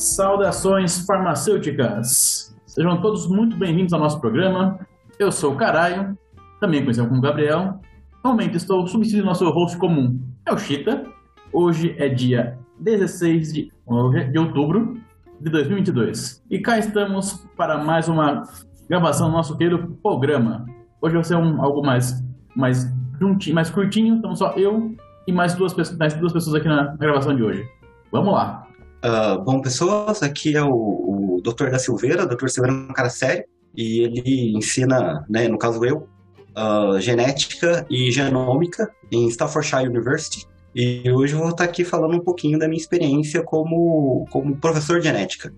Saudações farmacêuticas! Sejam todos muito bem-vindos ao nosso programa. Eu sou o Caraio, também conhecido como Gabriel. Normalmente estou substituindo nosso host comum, é o Chita. Hoje é dia 16 de, de outubro de 2022. E cá estamos para mais uma gravação do nosso querido programa. Hoje vai ser um, algo mais, mais juntinho, mais curtinho, então só eu e mais duas, mais duas pessoas aqui na gravação de hoje. Vamos lá! Uh, bom, pessoas, aqui é o, o Dr. da Silveira. O Dr. Silveira é um cara sério e ele ensina, né, no caso eu, uh, genética e genômica em Staffordshire University. E hoje eu vou estar aqui falando um pouquinho da minha experiência como, como professor de genética.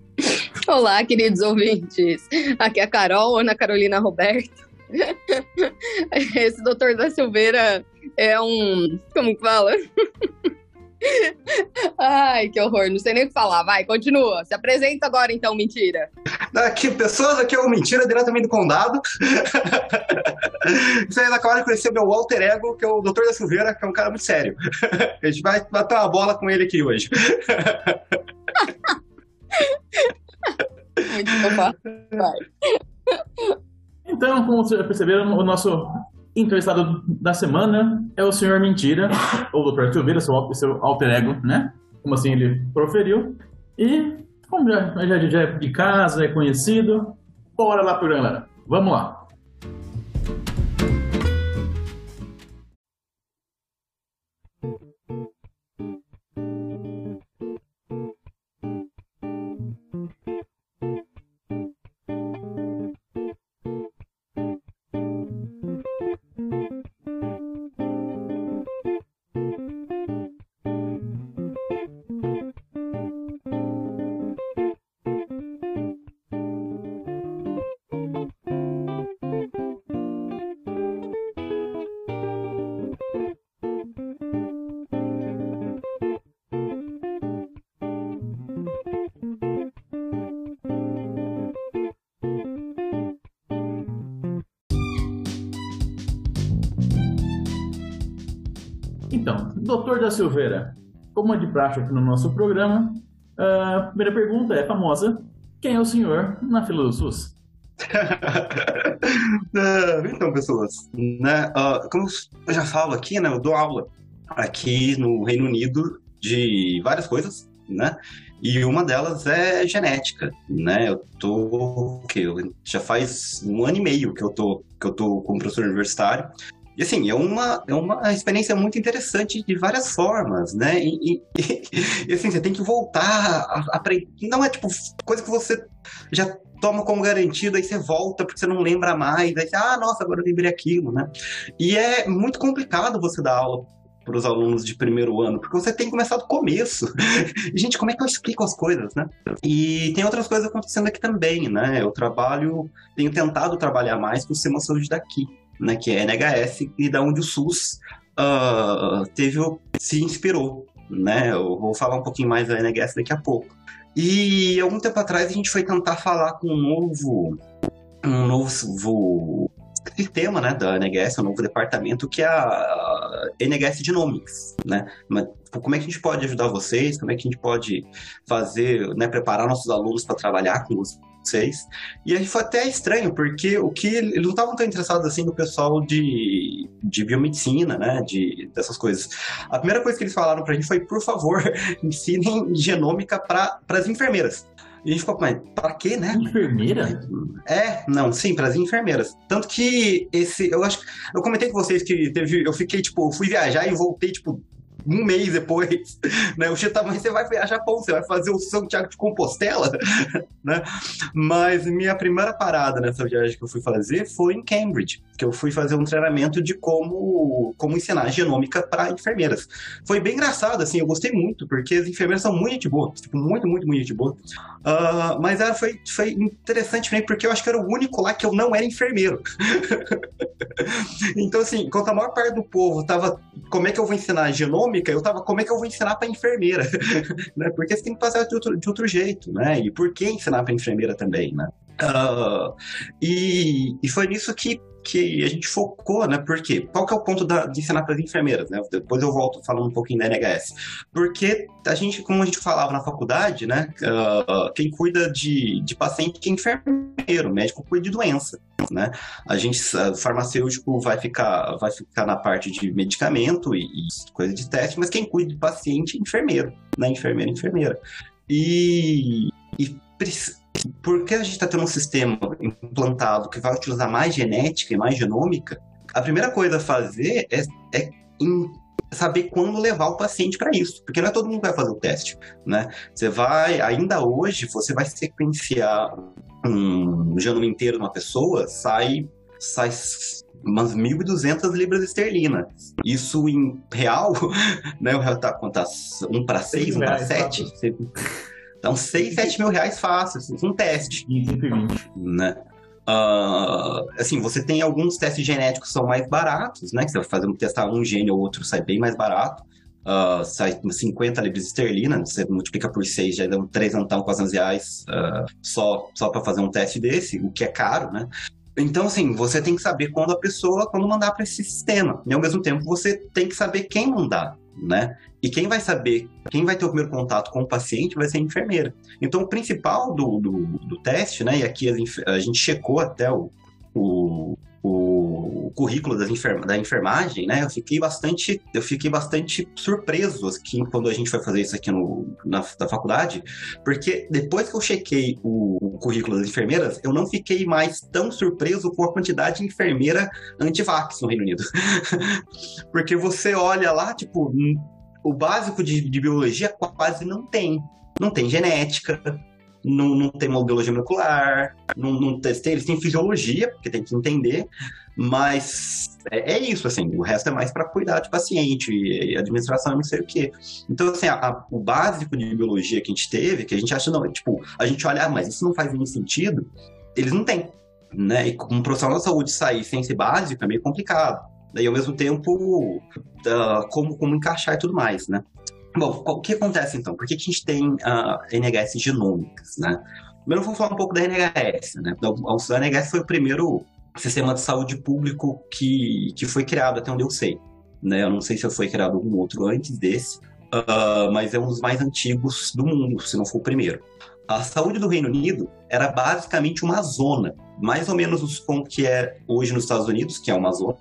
Olá, queridos ouvintes. Aqui é a Carol, Ana Carolina Roberto. Esse doutor da Silveira é um. Como que fala? Ai, que horror, não sei nem o que falar. Vai, continua. Se apresenta agora, então, mentira. Aqui, pessoas, aqui é o Mentira, diretamente do Condado. Vocês acabaram de conhecer meu alter ego, que é o Dr. da Silveira, que é um cara muito sério. A gente vai bater uma bola com ele aqui hoje. muito bom. Vai. Então, como vocês perceberam, o nosso entrevistado da semana é o Senhor Mentira, ou Dr. Silveira, seu, seu alter ego, né? Como assim ele proferiu. E, como já, já, já é de casa, é conhecido, bora lá pro galera. Vamos lá. Então, doutor da Silveira, como é de praxe aqui no nosso programa, a primeira pergunta é famosa: quem é o senhor na fila do SUS? então, pessoas, né, uh, como eu já falo aqui, né, eu dou aula aqui no Reino Unido de várias coisas, né? E uma delas é genética, né? Eu tô que já faz um ano e meio que eu tô que eu tô como professor universitário e assim, é uma, é uma experiência muito interessante de várias formas, né? E, e, e assim, você tem que voltar a aprender. Não é tipo coisa que você já toma como garantido, aí você volta porque você não lembra mais, aí você, ah, nossa, agora eu lembrei aquilo, né? E é muito complicado você dar aula para os alunos de primeiro ano, porque você tem que começar do começo. Gente, como é que eu explico as coisas, né? E tem outras coisas acontecendo aqui também, né? Eu trabalho, tenho tentado trabalhar mais com o sistema de saúde daqui né, que é NHS, e da onde o SUS uh, teve, se inspirou. Né? Eu vou falar um pouquinho mais da NHS daqui a pouco. E algum tempo atrás a gente foi tentar falar com um novo, um novo sistema né, da NHS, um novo departamento, que é a NHS Genomics, né? Mas tipo, como é que a gente pode ajudar vocês? Como é que a gente pode fazer, né, preparar nossos alunos para trabalhar com vocês? vocês. E aí foi até estranho, porque o que eles não estavam tão interessados assim no pessoal de, de biomedicina, né? De, dessas coisas. A primeira coisa que eles falaram pra gente foi, por favor, ensinem genômica para as enfermeiras. E a gente ficou, mas pra quê, né? Enfermeira? É, não, sim, para as enfermeiras. Tanto que esse, eu acho, eu comentei com vocês que teve, eu fiquei, tipo, fui viajar e voltei, tipo, um mês depois, né? O Chita, mas você vai viajar para você vai fazer o São Tiago de Compostela, né? Mas minha primeira parada nessa viagem que eu fui fazer foi em Cambridge, que eu fui fazer um treinamento de como, como ensinar genômica para enfermeiras. Foi bem engraçado, assim, eu gostei muito, porque as enfermeiras são muito de boa, tipo, muito, muito, muito de boa. Uh, mas era, foi, foi interessante também, porque eu acho que era o único lá que eu não era enfermeiro. então, assim, enquanto a maior parte do povo tava, como é que eu vou ensinar genômica, eu tava, como é que eu vou ensinar para enfermeira? né? Porque você tem que passar de outro, de outro jeito, né? E por que ensinar para enfermeira também, né? Uh, e, e foi nisso que que a gente focou, né? Porque qual que é o ponto da, de ensinar para as enfermeiras, né? Depois eu volto falando um pouquinho da NHS. Porque a gente, como a gente falava na faculdade, né? Uh, quem cuida de, de paciente é enfermeiro, médico cuida de doença, né? A gente, o farmacêutico vai ficar, vai ficar na parte de medicamento e, e coisa de teste, mas quem cuida de paciente é enfermeiro, né? Enfermeiro, enfermeira. E, e porque a gente está tendo um sistema implantado que vai utilizar mais genética e mais genômica, a primeira coisa a fazer é, é saber quando levar o paciente para isso, porque não é todo mundo que vai fazer o teste, né? Você vai, ainda hoje, você vai sequenciar um genoma inteiro de uma pessoa, sai, sai umas 1.200 libras esterlinas. Isso em real, né? O real tá, tá 1 para 6, 1 para 7. Então, 6, 7 mil reais fácil, um teste. 120. Né? Uh, assim, você tem alguns testes genéticos que são mais baratos, né? Que você vai fazer, testar um gene ou outro, sai bem mais barato. Uh, sai 50 libras esterlina, você multiplica por 6, já dá um 3 antão, 400 reais uh, só, só para fazer um teste desse, o que é caro, né? Então, assim, você tem que saber quando a pessoa, quando mandar para esse sistema. E ao mesmo tempo, você tem que saber quem mandar né? E quem vai saber, quem vai ter o primeiro contato com o paciente vai ser a enfermeira. Então, o principal do, do, do teste, né? E aqui a, gente checou até o, o, o currículo das enferma, da enfermagem, né? Eu fiquei bastante, eu fiquei bastante surpreso aqui quando a gente foi fazer isso aqui no, na, na faculdade, porque depois que eu chequei o, o, currículo das enfermeiras, eu não fiquei mais tão surpreso com a quantidade de enfermeira anti-vax no Reino Unido. porque você olha lá, tipo, o básico de, de biologia quase não tem. Não tem genética, não, não tem uma biologia molecular, não, não eles têm fisiologia, porque tem que entender, mas é, é isso, assim, o resto é mais para cuidar de paciente, administração, não sei o quê. Então, assim, a, a, o básico de biologia que a gente teve, que a gente acha, não, tipo, a gente olha, ah, mas isso não faz nenhum sentido, eles não têm, né? E como profissional da saúde sair sem ser básico é meio complicado. E ao mesmo tempo, uh, como, como encaixar e tudo mais, né? Bom, o que acontece então? Por que, a gente tem uh, ah, NHS genômicas, né? Primeiro vamos falar um pouco da NHS, né? A NHS foi o primeiro sistema de saúde público que, que foi criado, até onde eu sei. Né? Eu não sei se foi criado algum outro antes desse, uh, mas é um dos mais antigos do mundo, se não for o primeiro. A saúde do Reino Unido era basicamente uma zona, mais ou menos como que é hoje nos Estados Unidos, que é uma zona,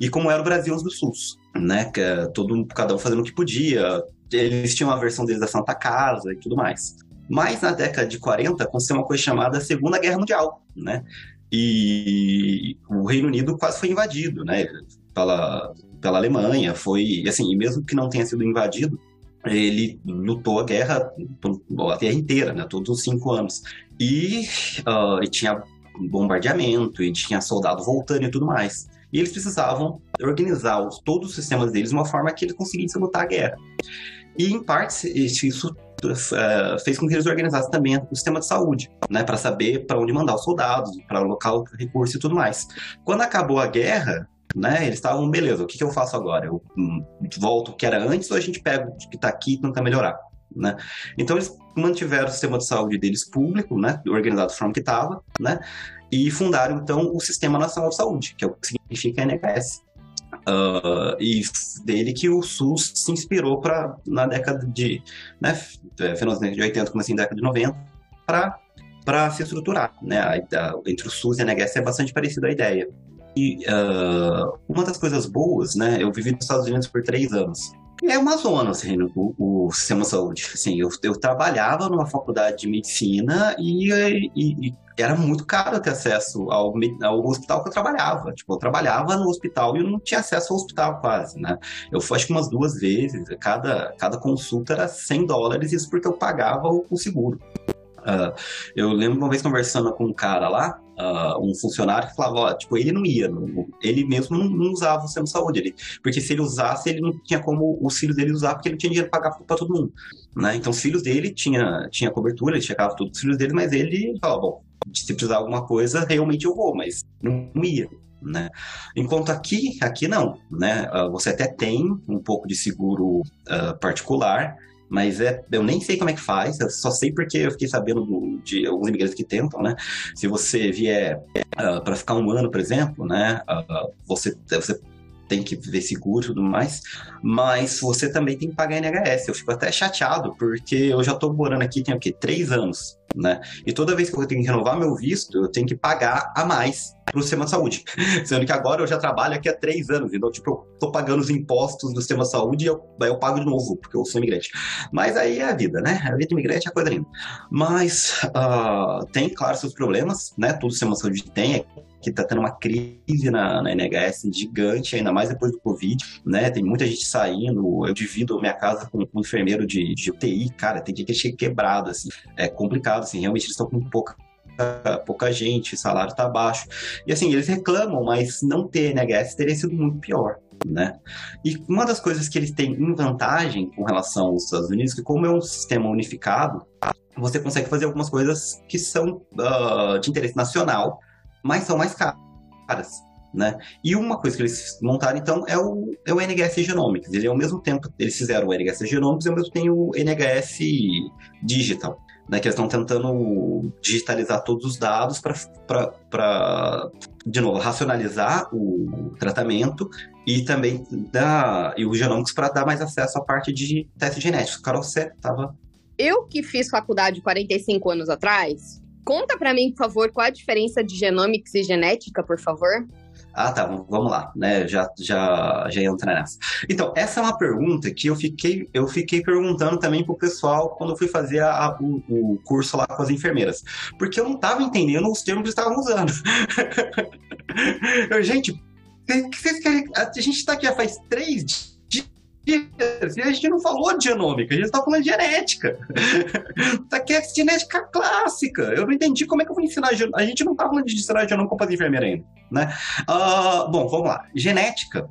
e como era o Brasil do SUS, né? Que é todo cada um fazendo o que podia, eles tinham a versão deles da Santa Casa e tudo mais. Mas na década de 40 aconteceu uma coisa chamada Segunda Guerra Mundial, né? E o Reino Unido quase foi invadido, né? Pela, pela Alemanha, foi assim, mesmo que não tenha sido invadido, ele lutou a guerra, a guerra inteira, né? Todos os cinco anos. E, uh, e tinha bombardeamento, e tinha soldado voltando e tudo mais. E eles precisavam organizar os, todos os sistemas deles de uma forma que eles conseguissem lutar a guerra. E, em parte, isso uh, fez com que eles organizassem também o sistema de saúde, né, para saber para onde mandar os soldados, para alocar o recurso e tudo mais. Quando acabou a guerra, né, eles estavam, beleza, o que, que eu faço agora? Eu hum, volto o que era antes ou a gente pega o que está aqui e tenta melhorar? Né? Então eles mantiveram o sistema de saúde deles público, né, organizado forma que estava, né, e fundaram então o Sistema Nacional de Saúde, que é o que significa NHS. Uh, e dele que o SUS se inspirou para na década de, né, final de 80, começo da década de 90, para para se estruturar, né? A, a, entre o SUS e a NHS é bastante parecida a ideia. E uh, uma das coisas boas, né? Eu vivi nos Estados Unidos por três anos. É uma zona, assim, o, o sistema de saúde. Assim, eu, eu trabalhava numa faculdade de medicina e, e, e era muito caro ter acesso ao, ao, hospital que eu trabalhava. Tipo, eu trabalhava no hospital e eu não tinha acesso ao hospital quase, né? Eu fui acho que umas duas vezes, cada, cada consulta era 100 dólares, isso porque eu pagava o, o seguro. Uh, eu lembro uma vez conversando com um cara lá, uh, um funcionário, que falava, ó, tipo, ele não ia, não, ele mesmo não, não, usava o sistema de saúde, ele, porque se ele usasse, ele não tinha como os filhos dele usar, porque ele não tinha dinheiro para pagar para todo mundo, né? Então, os filhos dele tinha, tinha cobertura, ele checava todos os filhos dele, mas ele falava, bom, se precisar alguma coisa, realmente eu vou, mas não ia. Né? Enquanto aqui, aqui não, né? Uh, você até tem um pouco de seguro uh, particular mas é, eu nem sei como é que faz, eu só sei porque eu fiquei sabendo do, de alguns imigrantes que tentam, né? Se você vier uh, ah, para ficar um ano, por exemplo, né? Uh, você, você tem que ver seguro e tudo mais, mas você também tem que pagar NHS. Eu fico até chateado, porque eu já tô morando aqui tem o quê? Três anos, né? E toda vez que eu tenho que renovar meu visto, eu tenho que pagar a mais pro sistema de saúde. Sendo que agora eu já trabalho aqui há três anos, então, tipo, eu tô pagando os impostos do sistema de saúde e eu, eu pago de novo, porque eu sou imigrante. Mas aí é a vida, né? A vida imigrante é coisa linda. Mas uh, tem, claro, seus problemas, né? Todo sistema de saúde tem, que está tendo uma crise na, na, NHS gigante, ainda mais depois do Covid, né? Tem muita gente saindo. Eu divido minha casa com, um enfermeiro de, de UTI, cara, tem dia que chega quebrado, assim. É complicado, assim. Realmente eles estão com pouca pouca gente, o salário está baixo. E assim, eles reclamam, mas não ter NHS teria sido muito pior. Né? E uma das coisas que eles têm em vantagem com relação aos Estados Unidos, que como é um sistema unificado, você consegue fazer algumas coisas que são uh, de interesse nacional, mas são mais caras. Né? E uma coisa que eles montaram, então, é o, é o NHS Genomics. Ele, ao mesmo tempo, eles fizeram o NHS Genomics e, ao mesmo tempo, tem o NHS Digital. Né, que eles estão tentando digitalizar todos os dados para, de novo, racionalizar o tratamento e também dar, e o Genomics para dar mais acesso à parte de testes genéticos. Carol, você estava... Eu que fiz faculdade 45 anos atrás, Conta para mim, por favor, qual a diferença de genomics e genética, por favor? Ah, tá, vamos lá, né? Já, já, já entra nessa. Então, essa é uma pergunta que eu fiquei, eu fiquei perguntando também pro pessoal quando eu fui fazer a, o, o, curso lá com as enfermeiras. Porque eu não tava entendendo os termos que estavam usando. eu, gente, vocês querem. A gente tá aqui já faz três e a gente não falou de genômica, a gente está falando de genética. Isso aqui é genética clássica. Eu não entendi como é que eu vou ensinar. A gente não está falando de ensinar genômica para enfermeira ainda. Né? Uh, bom, vamos lá. Genética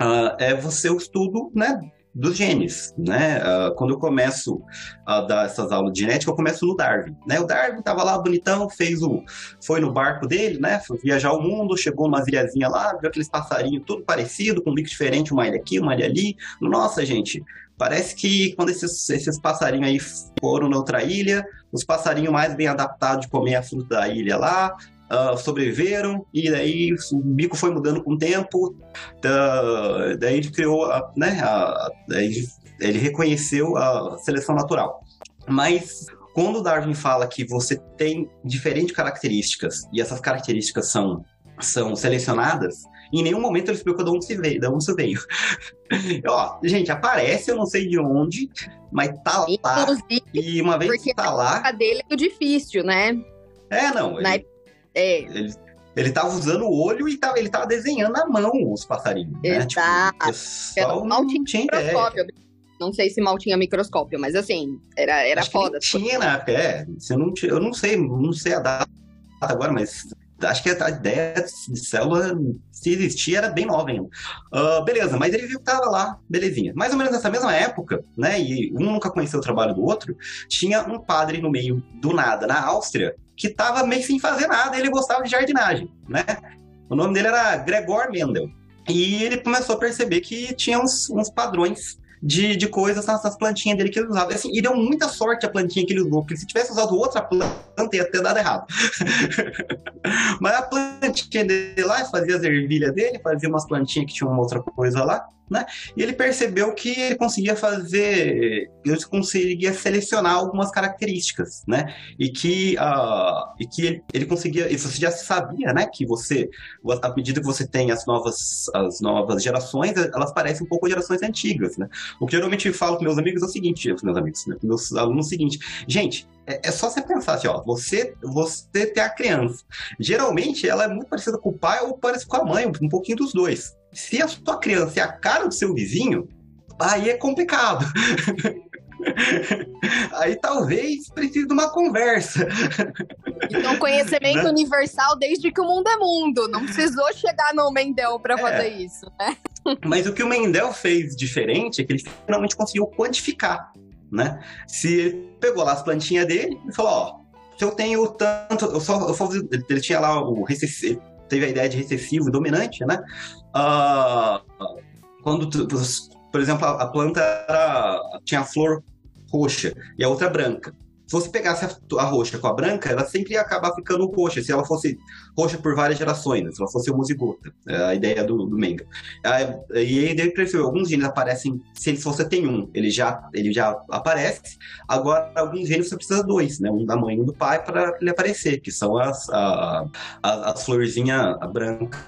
uh, é você o estudo né, dos genes, né? Uh, quando eu começo a dar essas aulas de genética, eu começo no Darwin, né? O Darwin tava lá bonitão, fez o, foi no barco dele, né? Foi viajar o mundo, chegou numa ilhazinha lá, viu aqueles passarinhos tudo parecido, com um bico diferente, uma ilha aqui, uma ilha ali. Nossa, gente, parece que quando esses, esses passarinhos aí foram na outra ilha, os passarinhos mais bem adaptados de comer a fruta da ilha lá, uh, sobreviveram, e daí o bico foi mudando com o tempo, da, daí ele criou, a, né, a, daí ele reconheceu a seleção natural. Mas quando Darwin fala que você tem diferentes características, e essas características são, são selecionadas, em nenhum momento ele explica de onde se veio. De onde isso veio. Ó, gente, aparece, eu não sei de onde, mas tá lá. Inclusive, e uma vez que tá lá. A dele é difícil, né? É, não. Na ele, é. Ele, ele tava usando o olho e tava, ele tava desenhando à mão os passarinhos. Exato. Né? Tipo, mal tinha, tinha microscópio. Não sei se mal tinha microscópio, mas assim, era, era acho foda. tinha na época, é. Você não, eu não sei, não sei a data agora, mas acho que a ideia de célula, se existia, era bem nova ainda. Uh, beleza, mas ele viu que tava lá, belezinha. Mais ou menos nessa mesma época, né, e um nunca conheceu o trabalho do outro, tinha um padre no meio do nada, na Áustria, que estava meio sem fazer nada, ele gostava de jardinagem, né? O nome dele era Gregor Mendel. E ele começou a perceber que tinha uns, uns padrões de, de coisas nessas plantinhas dele que ele usava. Assim, e deu muita sorte a plantinha que ele usou, porque se tivesse usado outra planta, ia ter dado errado. Mas a plantinha dele lá, fazia as ervilhas dele, fazia umas plantinhas que tinham uma outra coisa lá né? E ele percebeu que ele conseguia fazer, ele conseguia selecionar algumas características, né? E que, uh, e que ele, ele conseguia, isso já sabia, né? Que você, à medida que você tem as novas, as novas gerações, elas parecem um pouco gerações antigas, né? O que eu geralmente falo com meus amigos é o seguinte, meus amigos, né? meus alunos é o seguinte, gente, é, é, só você pensar assim, ó, você, você tem a criança. Geralmente ela é muito parecida com o pai ou parece com a mãe, um pouquinho dos dois. Se a sua criança é a cara do seu vizinho, aí é complicado. aí talvez precise de uma conversa. Então, conhecimento né? universal desde que o mundo é mundo. Não precisou chegar no Mendel para é. fazer isso, né? Mas o que o Mendel fez diferente é que ele finalmente conseguiu quantificar, né? Se ele pegou lá as plantinhas dele e falou, ó, se eu tenho tanto, eu só, eu só ele tinha lá o recessivo, teve a ideia de recessivo e dominante, né? Uh, quando, por exemplo, a, planta era, tinha flor roxa e a outra branca. Se você pegasse a, a, roxa com a branca, ela sempre ia acabar ficando roxa, se ela fosse roxa por várias gerações, né? se ela fosse homozigota, é a ideia do, do Menga. E aí daí percebeu, alguns genes aparecem, se, se você tem um, ele já, ele já aparece, agora alguns genes você precisa dois, né? um da mãe e um do pai, para ele aparecer, que são as, a, a, as florzinhas branca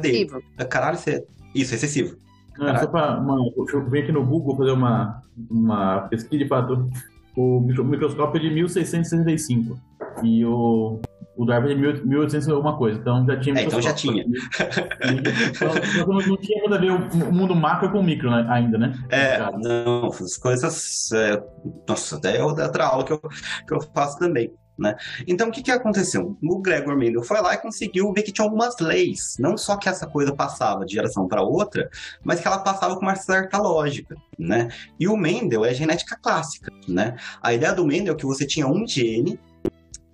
dele. Caralho, você... isso, é excessivo. Não, só pra uma, eu ver aqui no Google fazer uma, uma pesquisa de fato o microscópio é de 1665 e o, o Darwin é de 1800 alguma coisa, então já tinha é, então já tinha. então, não tinha nada a ver o mundo macro com o micro né, ainda, né? É, não, as coisas... É, nossa, até é outra aula que eu, que eu faço também. Né? Então, o que, que aconteceu? O Gregor Mendel foi lá e conseguiu ver que tinha algumas leis. Não só que essa coisa passava de geração para outra, mas que ela passava com uma certa lógica. Né? E o Mendel é genética clássica. Né? A ideia do Mendel é que você tinha um gene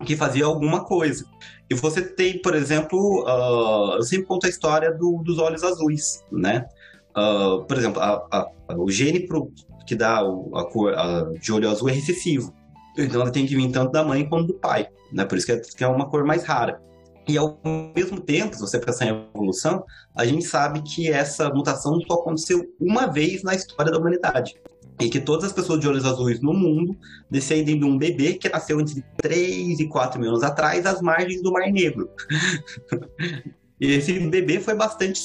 que fazia alguma coisa. E você tem, por exemplo, uh, eu sempre conto a história do, dos olhos azuis. Né? Uh, por exemplo, a, a, o gene pro, que dá a cor de olho azul é recessivo. Então ela tem que vir tanto da mãe quanto do pai, né? Por isso é, que é uma cor mais rara. E ao mesmo tempo, se você pensar em evolução, a gente sabe que essa mutação só aconteceu uma vez na história da humanidade. E que todas as pessoas de olhos azuis no mundo descendem de um bebê que nasceu entre 3 e 4 mil anos atrás, às margens do Mar Negro. E esse bebê foi bastante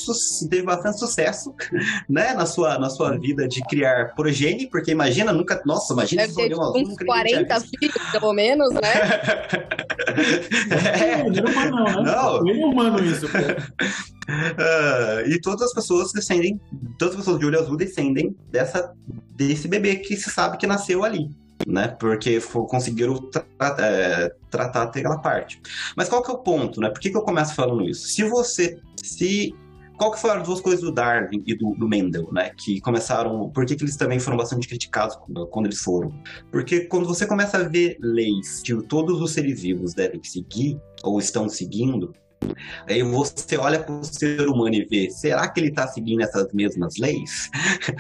teve bastante sucesso, né, na sua, na sua vida de criar progenie, porque imagina, nunca, nossa, imagina Deve ter, tipo, uns 40 filhos, pelo menos, né? é. Não, é humano, não, né? Não. É humano isso, Uh, e todas as pessoas descendem, todas as pessoas de olho azul descendem dessa, desse bebê que se sabe que nasceu ali né? Porque conseguiram tra é, tratar aquela parte. Mas qual que é o ponto, né? Por que, que eu começo falando isso? Se você. Se qual que foram as duas coisas do Darwin e do, do Mendel, né? Que começaram. Por que, que eles também foram bastante criticados quando eles foram? Porque quando você começa a ver leis que todos os seres vivos devem seguir, ou estão seguindo, Aí você olha para o ser humano e vê, será que ele está seguindo essas mesmas leis?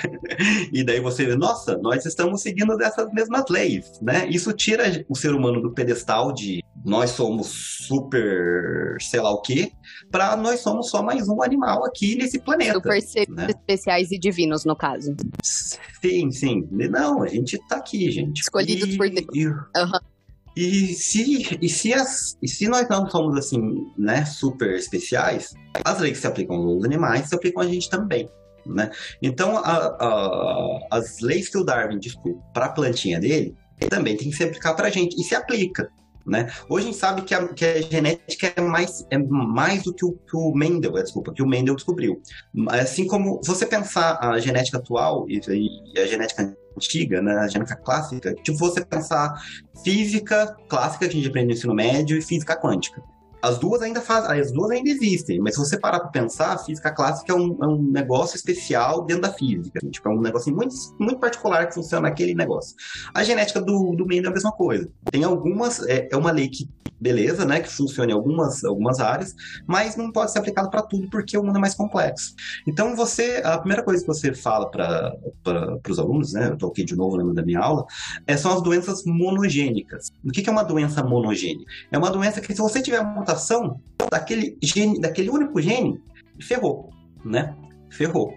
e daí você vê, nossa, nós estamos seguindo dessas mesmas leis, né? Isso tira o ser humano do pedestal de nós somos super sei lá o quê, para nós somos só mais um animal aqui nesse planeta. Super seres né? especiais e divinos, no caso. Sim, sim. Não, a gente está aqui, gente. Escolhidos e, por Deus. E... Uhum. E se, e, se as, e se nós não somos assim, né, super especiais, as leis que se aplicam aos animais se aplicam a gente também. Né? Então, a, a, as leis que o Darwin discute para a plantinha dele também tem que se aplicar para a gente, e se aplica. Né? Hoje a gente sabe que a, que a genética é mais, é mais do que o, que o Mendel, é, desculpa, que o Mendel descobriu. Assim como se você pensar a genética atual e, e a genética antiga, né, a genética clássica, tipo você pensar física clássica que a gente aprende no ensino médio e física quântica. As duas ainda fazem, as duas ainda existem, mas se você parar para pensar, a física clássica é um, é um, negócio especial dentro da física. Tipo, é um negócio muito, muito particular que funciona naquele negócio. A genética do, do Mendel é a mesma coisa. Tem algumas, é, é uma lei que beleza, né, que funciona em algumas, algumas áreas, mas não pode ser aplicado para tudo porque o mundo é mais complexo. Então, você, a primeira coisa que você fala para os alunos, né, eu toquei de novo lembro da minha aula, é, são as doenças monogênicas. O que, que é uma doença monogênica? É uma doença que se você tiver uma mutação daquele gene, daquele único gene, ferrou, né? Ferrou.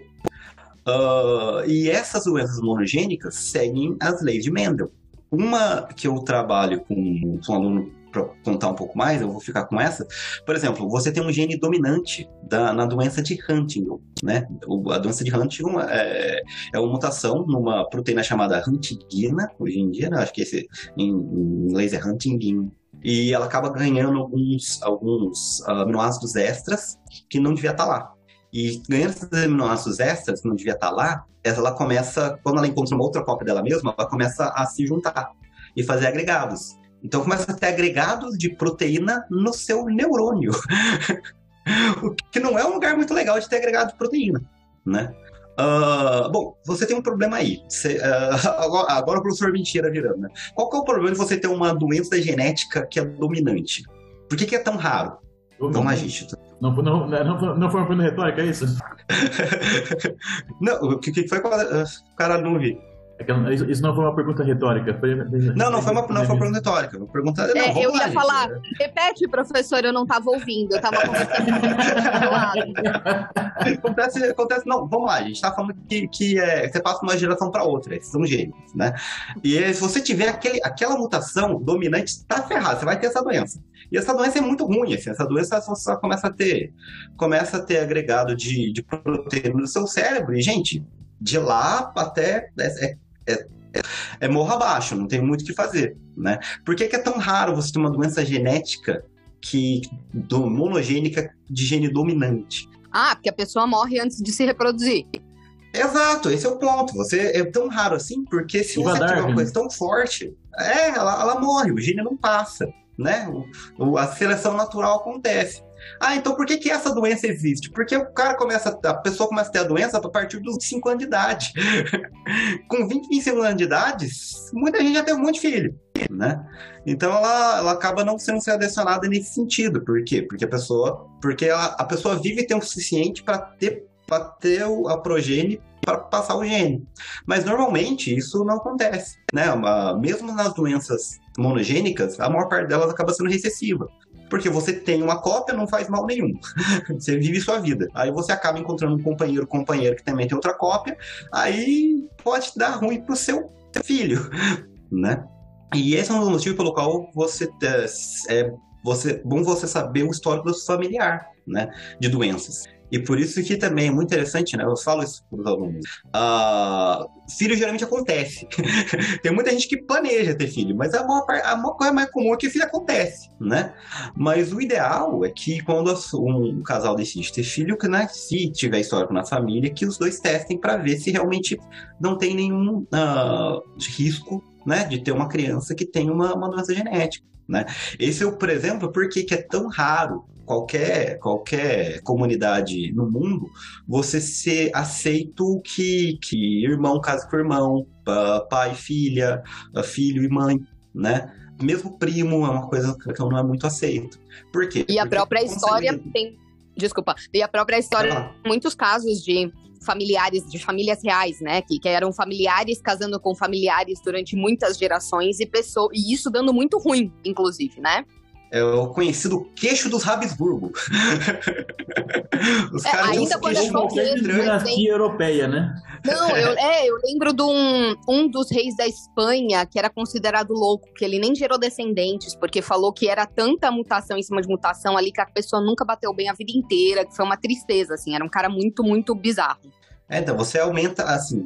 Uh, e essas doenças monogênicas seguem as leis de Mendel. Uma que eu trabalho com, com um aluno para contar um pouco mais, eu vou ficar com essa. Por exemplo, você tem um gene dominante da, na doença de Huntington, né? O, a doença de Huntington é, é uma mutação numa proteína chamada huntingina, hoje em dia, né? acho que esse em, em inglês é huntingin. E ela acaba ganhando alguns, alguns aminoácidos extras que não devia estar tá lá. E ganhando esses aminoácidos extras que não devia estar tá lá, ela começa, quando ela encontra uma outra cópia dela mesma, ela começa a se juntar e fazer agregados. Então começa a ter agregados de proteína no seu neurônio. o que não é um lugar muito legal de ter agregado de proteína, né? Uh, bom, você tem um problema aí. Você, uh, agora, agora, o professor mentira virando, né? Qual que é o problema de você ter uma doença genética que é dominante? Por que, que é tão raro? Lá, gente. Não, não, não, não foi uma pergunta retórica, é isso? não, o que, que foi? O cara não vi. É isso, não foi uma pergunta retórica. Foi... Não, não foi uma, não foi uma pergunta retórica. Uma pergunta... Não, É, eu lá, ia gente. falar, repete, professor, eu não estava ouvindo, eu estava conversando acontece, acontece, não, vamos lá, a gente tá falando que, que é, você passa de uma geração para outra, esses são gêmeos, né? E se você tiver aquele, aquela mutação dominante, tá ferrado, você vai ter essa doença. E essa doença é muito ruim, assim, essa doença você só começa a ter, começa a ter agregado de, de proteína no seu cérebro, e, gente, de lá até é, é, é, é morro abaixo, não tem muito o que fazer, né? Por que, que é tão raro você ter uma doença genética que do, monogênica de gene dominante? Ah, porque a pessoa morre antes de se reproduzir. Exato, esse é o ponto. Você é tão raro assim, porque se você tiver uma coisa tão forte, é, ela, ela morre, o gene não passa, né? O- o- a seleção natural acontece. Ah, então por que, que essa doença existe? Porque o cara começa, a pessoa começa a ter a doença a partir dos 5 anos de idade. Com 20, 25 anos de idade, muita gente já tem um monte de filho, né? Então ela, ela acaba não sendo selecionada nesse sentido. Por quê? Porque a pessoa, porque ela- a pessoa vive tempo suficiente para ter, pra ter a progênie para passar o gene. Mas normalmente isso não acontece, né? Mesmo nas doenças monogênicas, a maior parte delas acaba sendo recessiva. Porque você tem uma cópia, não faz mal nenhum. você vive sua vida. Aí você acaba encontrando um companheiro, companheiro que também tem outra cópia, aí pode dar ruim pro seu filho, né? E esse é um dos motivos pelo qual você é, é você, bom você saber o histórico do seu familiar, né? De doenças. E por isso que também é muito interessante, né? Eu falo isso para os alunos. Ah, filho geralmente acontece. Tem muita gente que planeja ter filho, mas a maior, a maior coisa mais comum é que filho acontece, né? Mas o ideal é que quando um casal decide ter filho, que né, se tiver histórico na família, que os dois testem para ver se realmente não tem nenhum ah, risco, né, de ter uma criança que tem uma, uma doença genética, né? Esse é, por exemplo, por que é tão raro qualquer qualquer comunidade no mundo você ser aceito que que irmão casa com irmão, pa- pai filha, filho e mãe, né? Mesmo primo é uma coisa que não é muito aceito. Por quê? E a Porque própria consegue- história tem. Desculpa. E a própria história Ah, muitos casos de familiares, de famílias reais, né? Que, que eram familiares casando com familiares durante muitas gerações e pessoa, e isso dando muito ruim, inclusive, né? É o conhecido queixo dos Habsburgo. Os É, caras ainda quando queixo é mas dinastia europeia, né? Não, eu, é, eu lembro de um, um dos reis da Espanha que era considerado louco, que ele nem gerou descendentes, porque falou que era tanta mutação em cima de mutação ali que a pessoa nunca bateu bem a vida inteira, que foi uma tristeza, assim, era um cara muito, muito bizarro. É, então, você aumenta, assim,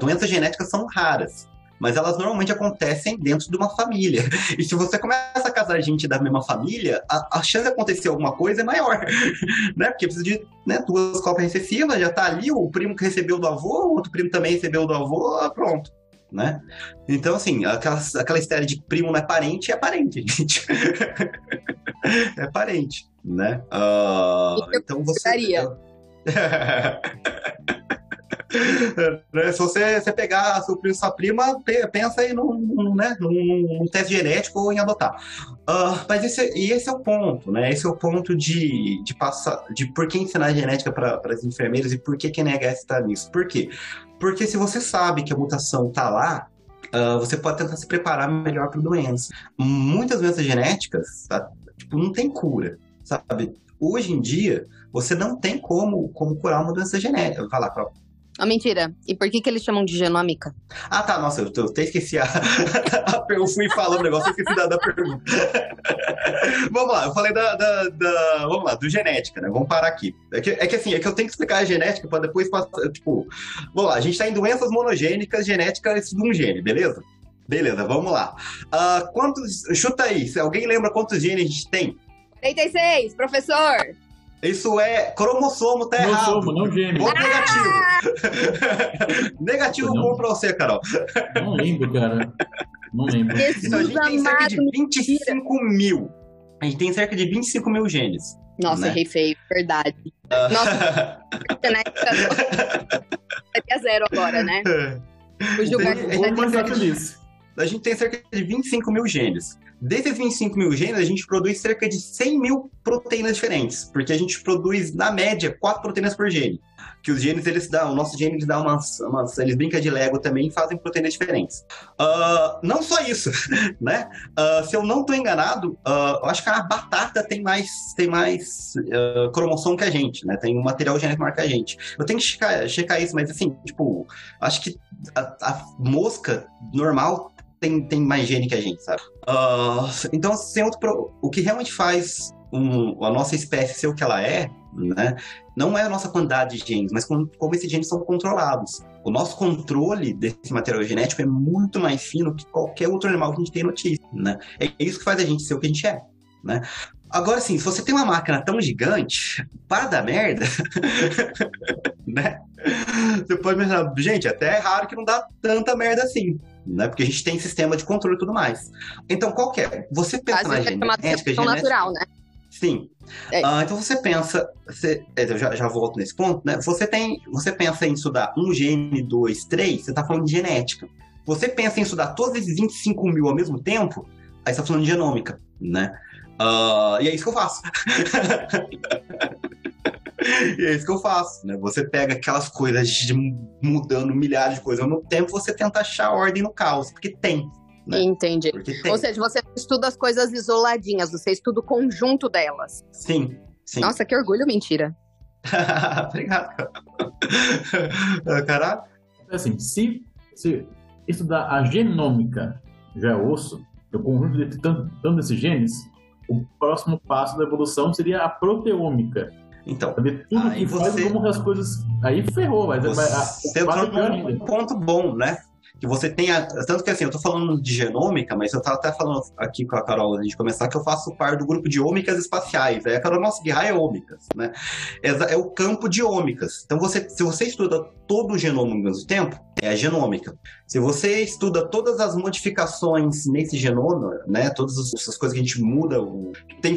doenças genéticas são raras, mas elas normalmente acontecem dentro de uma família. E se você começa a casar gente da mesma família, a, a chance de acontecer alguma coisa é maior, né? Porque precisa de né, duas cópias recessivas, já tá ali, o primo que recebeu do avô, o outro primo também recebeu do avô, pronto. Né? Então, assim, aquela, aquela história de primo não é parente, é parente, gente. é parente, né? Eu então você. gostaria. Né, Se você, você pegar sua, sua prima, pe- pensa aí num, num, né, num, num teste genético ou em adotar. Ah, mas esse, é- e esse é o ponto, né? Esse é o ponto de, de passar, de por que ensinar genética para as enfermeiras e por que que a NHS está nisso. Por quê? Porque se você sabe que a mutação está lá, ah, você pode tentar se preparar melhor para a doença. Muitas doenças genéticas, tá? tipo, não tem cura, sabe? Hoje em dia, você não tem como, como curar uma doença genética. Carol. Ah, mentira. E por que, que eles chamam de genômica? Ah, tá, nossa, eu, eu até esqueci a, Eu fui falando o negócio, eu esqueci da, da pergunta. vamos lá, eu falei da, da, da- Vamos lá, do genética, né? Vamos parar aqui. É que, é que assim, é que eu tenho que explicar a genética para depois passar. Tipo, vamos lá, a gente tá em doenças monogênicas, genética é de um gene, beleza? Beleza, vamos lá. Ah, quantos. Chuta aí, se alguém lembra quantos genes a gente tem? 36, professor! Isso é cromossomo, tá Não errado. somos, não gêmeo. Ponto negativo. negativo Não. bom pra você, Carol. Não lembro, cara. Não lembro. Então a gente tem cerca de amado, 25 mil. A gente tem cerca de 25 mil genes. Nossa, Né? errei feio, verdade. Nossa, né? Seria zero agora, né? O. Vou vai mais ter feliz. a gente tem cerca de 25 mil genes. Desses 25 mil genes, a gente produz cerca de 100 mil proteínas diferentes, porque a gente produz, na média, 4 proteínas por gene. Que os genes, eles dão, o nosso gene, eles dão umas, umas eles brincam de Lego também e fazem proteínas diferentes. Uh, não só isso, né? Uh, se eu não estou enganado, uh, eu acho que a batata tem mais, tem mais cromossomo que a gente, né? Tem um material genético maior que a gente. Eu tenho que checar, checar isso, mas assim, tipo, acho que a, a mosca normal tem, tem mais gene que a gente, sabe? Uh, então, assim, outro pro... o que realmente faz um, a nossa espécie ser o que ela é, né? Não é a nossa quantidade de genes, mas como, como esses genes são controlados. O nosso controle desse material genético é muito mais fino que qualquer outro animal que a gente tem notícia, né? É isso que faz a gente ser o que a gente é, né? Agora, assim, se você tem uma máquina tão gigante, para dar merda, né? Você pode pensar, gente, até é raro que não dá tanta merda assim, né? Porque a gente tem sistema de controle e tudo mais. Então, qual que é? Você pensa Quase na genética... É genética natural, né? Sim. É. Uh, então você pensa, você, é, eu já, já volto nesse ponto, né? Você tem, você pensa em estudar um gene, dois, três, você está falando de genética. Você pensa em estudar todos esses 25 mil ao mesmo tempo, aí você está falando de genômica, né? Uh, e é isso que eu faço. e é isso que eu faço, né? Você pega aquelas coisas de mudando milhares de coisas ao mesmo tempo, você tenta achar ordem no caos, porque tem. Né? Entendi. Ou seja, você estuda as coisas isoladinhas, você estuda o conjunto delas. Sim, sim. Nossa, que orgulho, mentira. Obrigado. Caraca. Assim, se, se estudar a genômica já é osso, o conjunto de tanto, tanto desses genes, o próximo passo da evolução seria a proteômica. Então, saber tudo que você... faz como as coisas. Aí ferrou, mas você entrou num ponto bom, né? que você tenha. Tanto que assim, eu tô falando de genômica, mas eu tava até falando aqui com a Carol antes de começar que eu faço parte do grupo de ômicas espaciais. Aí a Carol, nossa, raio é ômicas, né? É, é, o campo de ômicas. Então, você, se você estuda todo o genoma ao mesmo tempo, é a genômica. Se você estuda todas as modificações nesse genoma, né? Todas essas coisas que a gente muda, tem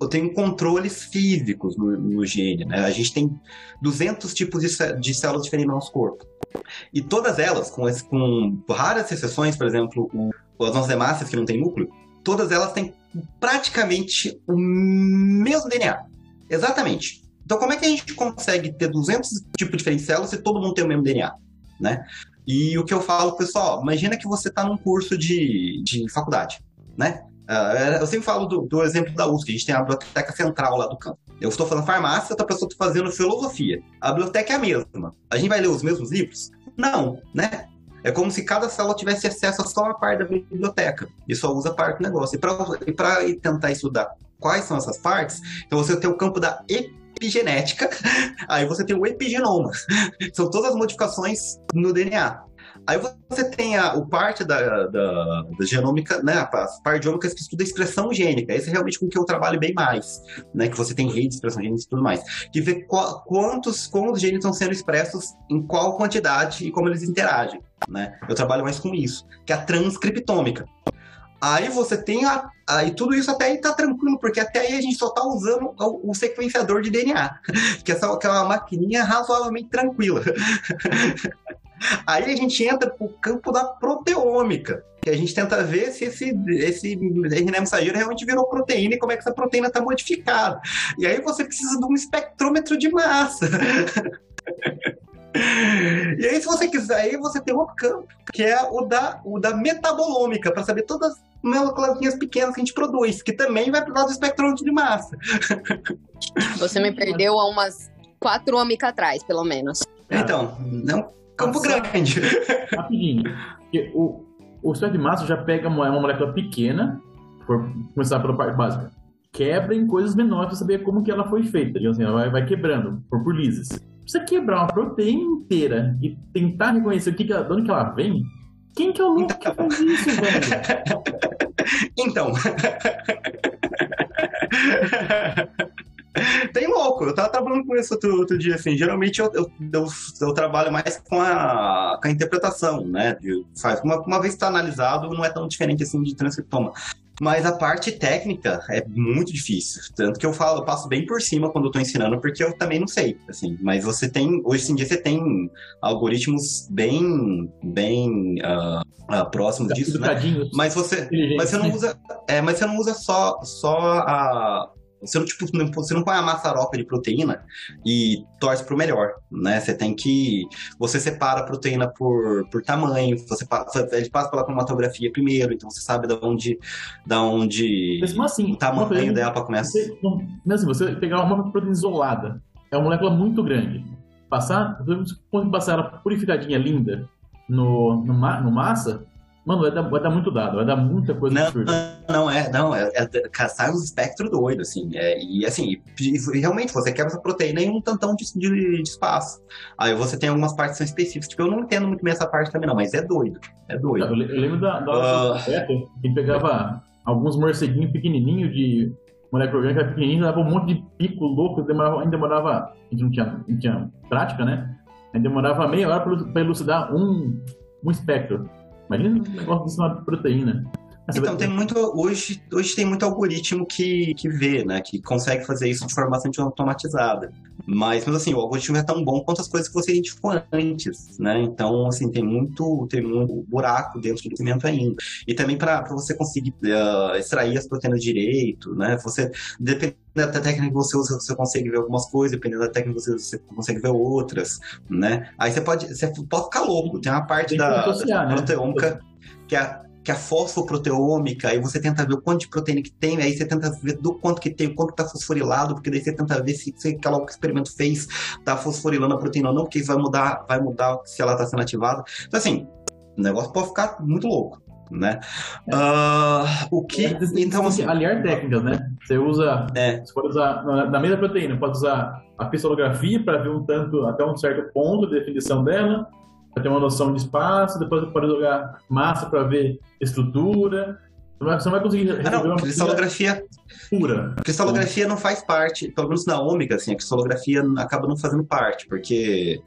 eu tenho controles físicos no, no, gene, né? A gente tem 200 tipos de, de células diferentes no nosso corpo. E todas elas, com, esse, com raras exceções, por exemplo, o, as nossas hemácias que não tem núcleo, todas elas têm praticamente o mesmo DNA. Exatamente. Então, como é que a gente consegue ter 200 tipos diferentes de células se todo mundo tem o mesmo DNA, né? E o que eu falo, pessoal, imagina que você está num curso de, de faculdade, né? Uh, eu sempre falo do, do, exemplo da USP, a gente tem a biblioteca central lá do campo. Eu estou fazendo farmácia, outra pessoa está fazendo filosofia. A biblioteca é a mesma. A gente vai ler os mesmos livros? Não, né? É como se cada célula tivesse acesso a só uma parte da biblioteca e só usa parte do negócio. E para tentar estudar quais são essas partes, então você tem o campo da epigenética, aí você tem o epigenoma. São todas as modificações no DNA. Aí você tem a, o parte da, da, da genômica, né, as pardiômicas que estuda a expressão gênica. Esse é realmente com que eu trabalho bem mais, né, que você tem rede de expressão gênica e tudo mais. Que vê qual, quantos, como os genes estão sendo expressos, em qual quantidade e como eles interagem, né. Eu trabalho mais com isso, que é a transcriptômica. Aí você tem a, aí tudo isso até aí tá tranquilo, porque até aí a gente só tá usando o, o sequenciador de DNA, que é, só, que é uma maquininha razoavelmente tranquila. Aí a gente entra pro campo da proteômica, que a gente tenta ver se esse, esse RNA mensageiro realmente virou proteína e como é que essa proteína está modificada. E aí você precisa de um espectrômetro de massa. E aí, se você quiser, aí você tem outro campo, que é o da, o da metabolômica, para saber todas as moléculas pequenas que a gente produz, que também vai para o lado do espectrômetro de massa. Você me perdeu há umas quatro ômicas atrás, pelo menos. Então, não Campo Grande. Rapidinho. Porque o, o de massa já pega uma, uma molécula pequena, por começar pela parte básica, quebra em coisas menores para saber como que ela foi feita. Assim, ela vai, vai quebrando por, por. Você quebrar uma proteína inteira e tentar reconhecer o que, que ela, de onde que ela vem, quem que é o louco então... que faz isso, velho? então. Tem louco, eu tava trabalhando com isso outro, outro dia, assim, geralmente eu, eu, eu, eu, trabalho mais com a, com a interpretação, né, de, faz, uma, uma vez que tá analisado, não é tão diferente assim de transcriptoma. Mas a parte técnica é muito difícil. Tanto que eu falo, eu passo bem por cima quando eu tô ensinando, porque eu também não sei, assim. Mas você tem, hoje em dia você tem algoritmos bem, bem uh, uh, próximos disso, né? Mas você, mas você não usa, é, mas você não usa só, só a você não, tipo, não, você não põe a maçaroca de proteína e torce pro melhor, né? Você tem que. Você separa a proteína por, por tamanho, você passa, ele passa pela cromatografia primeiro, então você sabe de onde. Da onde assim, o tamanho proteína, dela para começar. Você, não, assim, você pegar uma proteína isolada, é uma molécula muito grande. Passar, quando passar ela purificadinha linda no, no, no massa, Mano, vai dar, vai dar muito dado, vai dar muita coisa não, absurda. Não, é, não, é, é caçar os espectro doido, assim. É, e assim, realmente, você quebra essa proteína em um tantão de, de, de, espaço. Aí você tem algumas partes que são específicas. Tipo, eu não entendo muito bem essa parte também, não, mas é doido. É doido. Eu, eu lembro da, da uh... que pegava alguns morceguinhos pequenininhos de molécula orgânica pequenininho, dava um monte de pico louco, demorava, ainda demorava, a gente não tinha, não tinha prática, né? Ainda demorava meia hora para elucidar um, um espectro. Imagina um negócio desse de proteína. Então, tem muito. Hoje, hoje tem muito algoritmo que, que vê, né? Que consegue fazer isso de forma bastante automatizada. Mas, mas assim, o algoritmo é tão bom quanto as coisas que você identificou antes, né? Então, assim, tem muito, tem muito buraco dentro do documento ainda. E também para você conseguir uh, extrair as proteínas direito, né? Você, dependendo da técnica que você usa, você consegue ver algumas coisas, dependendo da técnica que você usa, você consegue ver outras, né? Aí você pode, você pode ficar louco. Tem uma parte da, da né? proteômica que é que é a fosfoproteômica, aí você tenta ver o quanto de proteína que tem, aí você tenta ver do quanto que tem, o quanto está fosforilado, porque daí você tenta ver se, se aquela que o experimento fez está fosforilando a proteína ou não, porque isso vai mudar, vai mudar se ela está sendo ativada. Então, assim, o negócio pode ficar muito louco. Né? É. Uh, o que. É, então, assim, aliar técnicas, né? Você usa. É. Você pode usar. Na mesma proteína, pode usar a cristolografia para ver um tanto, até um certo ponto de definição dela para ter uma noção de espaço, depois você pode jogar massa para ver estrutura. Você não vai conseguir ah, não, uma cristalografia pura. Cristalografia não faz parte, pelo menos na ômega, assim, a cristalografia acaba não fazendo parte, porque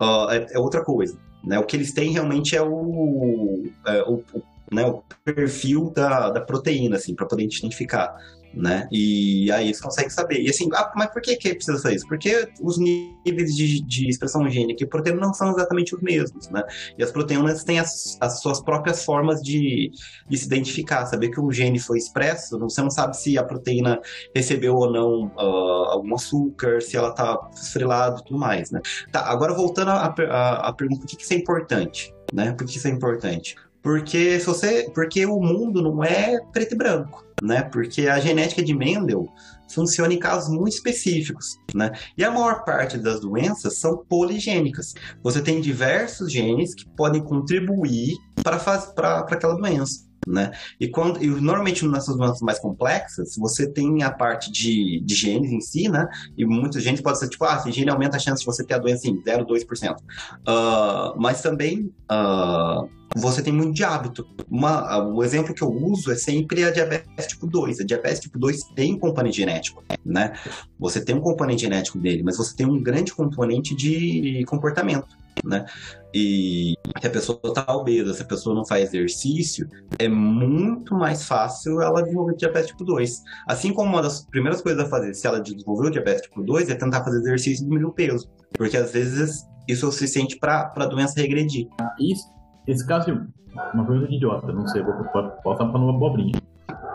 uh, é, é, outra coisa. Né? O que eles têm realmente é o, é, o, né, o perfil da, da proteína, assim, para poder identificar né? E aí você consegue saber. E assim, ah, mas por que, que precisa fazer isso? Porque os níveis de, de expressão gênica e proteína não são exatamente os mesmos, né? E as proteínas têm as, as suas próprias formas de, de, se identificar. Saber que o gene foi expresso, você não sabe se a proteína recebeu ou não uh, algum açúcar, se ela está fosforilada e tudo mais, né? Tá, agora voltando à, pergunta, por que, que isso é importante? Né? Por que isso é importante? Porque se você, porque o mundo não é preto e branco, né? Porque a genética de Mendel funciona em casos muito específicos, né? E a maior parte das doenças são poligênicas. Você tem diversos genes que podem contribuir para aquela doença. Né? E, quando, e normalmente nessas doenças mais complexas, você tem a parte de, de genes em si, né? E muitos genes podem ser tipo, ah, esse gene aumenta a chance de você ter a doença em 0, 2%. Uh, mas também uh, você tem muito de hábito. Uma, o exemplo que eu uso é sempre a diabetes tipo 2. A diabetes tipo 2 tem um componente genético, né? Você tem um componente genético dele, mas você tem um grande componente de comportamento né? E se a pessoa está obesa, se a pessoa não faz exercício, é muito mais fácil ela desenvolver diabetes tipo 2. Assim como uma das primeiras coisas a fazer se ela desenvolver o diabetes tipo 2 é tentar fazer exercício e diminuir o peso. Porque às vezes isso é o suficiente para a doença regredir. Isso, esse caso, uma pergunta de idiota, não sei, vou, estar falando uma bobrinha.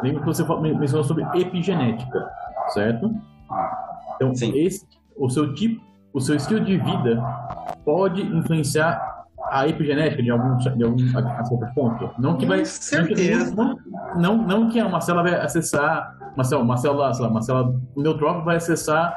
Lembra que você mencionou sobre epigenética, certo? Então, Sim. esse, o seu tipo o seu estilo de vida pode influenciar a epigenética de algum, de algum a certo ponto? Não que vai. Certeza. Não, não, não que uma célula vai acessar. Uma célula, uma célula, lá, uma célula vai acessar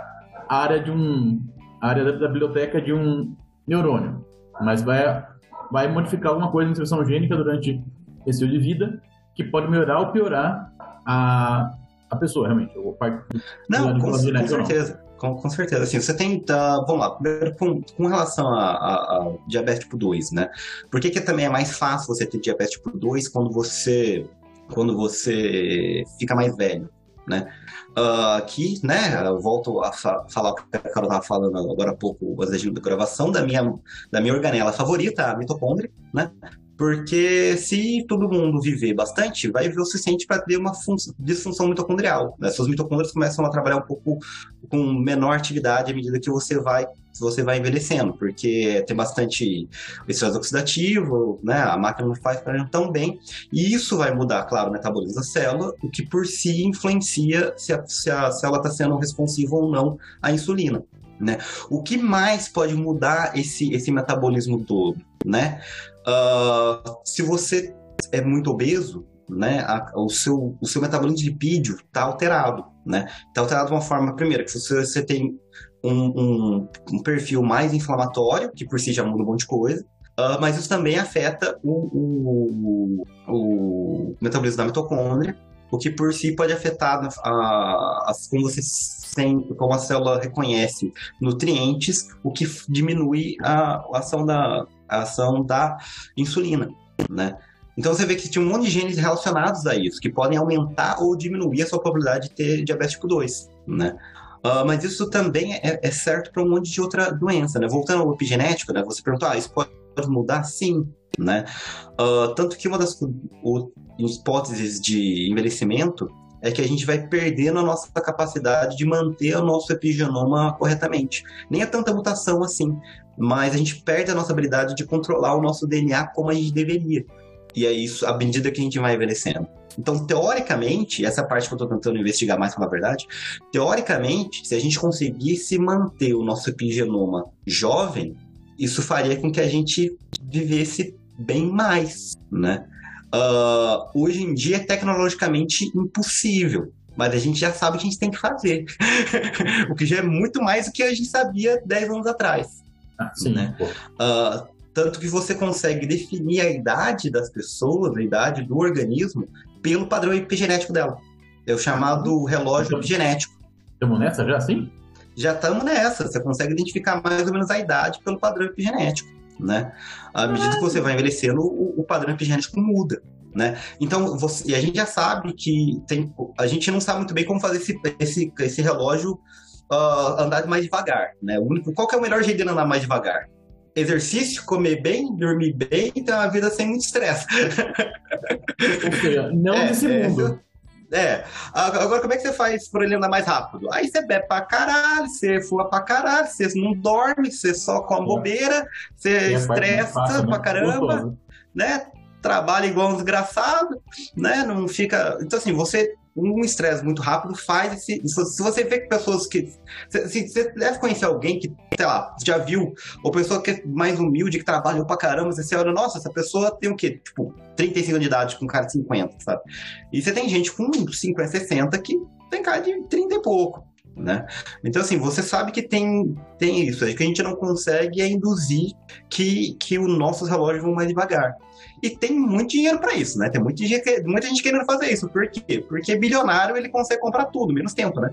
a área de um. A área da, da biblioteca de um neurônio. Mas vai, vai modificar alguma coisa na expressão gênica durante esse estilo de vida que pode melhorar ou piorar a, a pessoa, realmente. O parte, não, com, com certeza. Com, com certeza. Assim, você tem. Uh, vamos lá, primeiro com, com relação a, a, a, diabetes tipo 2, né? Por que, que também é mais fácil você ter diabetes tipo 2 quando você, quando você fica mais velho? Né? Uh, aqui, né, eu volto a fa falar o que a Carol estava falando agora há pouco, da gravação da minha, da minha organela favorita, a mitocôndria, né? Porque se todo mundo viver bastante, vai ver o suficiente para ter uma disfunção mitocondrial. Né? Suas mitocôndrias começam a trabalhar um pouco com menor atividade à medida que você vai você vai envelhecendo, porque tem bastante estresse oxidativo, né? A máquina não faz para tão bem, e isso vai mudar, claro, o metabolismo da célula, o que por si influencia se a, se a célula está sendo responsiva ou não à insulina. Né? O que mais pode mudar esse, esse metabolismo todo? Né? Uh, se você é muito obeso, né, a, o, seu, o seu metabolismo de lipídio está alterado. Né? Está alterado de uma forma, primeiro, que você, você tem um, um, um, perfil mais inflamatório, que por si já muda um monte de coisa, uh, mas isso também afeta o, o, o, metabolismo da mitocôndria, o que por si pode afetar a, a, como você sem, como a célula reconhece nutrientes, o que diminui a, a ação da a ação da insulina, né? Então você vê que tinha um monte de genes relacionados a isso, que podem aumentar ou diminuir a sua probabilidade de ter diabetes tipo 2, né? Uh, mas isso também é, é certo para um monte de outra doença, né? Voltando ao epigenético, né? Você perguntou, ah, isso pode mudar? Sim, né? Uh, tanto que uma das o, hipóteses de envelhecimento é que a gente vai perdendo a nossa capacidade de manter o nosso epigenoma corretamente. Nem é tanta mutação assim, mas a gente perde a nossa habilidade de controlar o nosso DNA como a gente deveria. E é isso à medida que a gente vai envelhecendo. Então, teoricamente, essa parte que eu estou tentando investigar mais, para a verdade, teoricamente, se a gente conseguisse manter o nosso epigenoma jovem, isso faria com que a gente vivesse bem mais, né? Uh, hoje em dia é tecnologicamente impossível, mas a gente já sabe o que a gente tem que fazer. o que já é muito mais do que a gente sabia 10 anos atrás. Ah, sim, né? Uh, tanto que você consegue definir a idade das pessoas, a idade do organismo, pelo padrão epigenético dela. É o chamado relógio epigenético. Estamos nessa já, sim? Já estamos nessa. Você consegue identificar mais ou menos a idade pelo padrão epigenético, né? À medida que você vai envelhecendo, o, o padrão epigenético muda. Né? Então, você, e a gente já sabe que tem, a gente não sabe muito bem como fazer esse, esse, esse relógio uh, andar mais devagar. Né? O único, qual é o melhor jeito de andar mais devagar? exercício, comer bem, dormir bem ter uma vida sem muito estresse. Ou seja, não é, nesse é, mundo. É. Agora, como é que você faz por ele andar mais rápido? Aí você bebe pra caralho, você fuma pra caralho, você não dorme, você só come é. bobeira, você estressa fácil, pra né? caramba, né? Trabalha igual um desgraçado, né? Não fica. Então, assim, você um estresse muito rápido faz esse. Se você vê que pessoas que. Se, você deve conhecer alguém que, sei lá, já viu, ou pessoa que é mais humilde, que trabalhou pra caramba, você olha, nossa, essa pessoa tem o quê? Tipo, 35 anos de idade com um cara de 50, sabe? E você tem gente com 50, 60 que tem cara de 30 e pouco. Né? Então, assim, você sabe que tem, tem isso. O que a gente não consegue é induzir que, que os nossos relógios vão mais devagar. E tem muito dinheiro para isso, né? Tem muita gente, muita gente querendo fazer isso. Por quê? Porque bilionário ele consegue comprar tudo, menos tempo, né?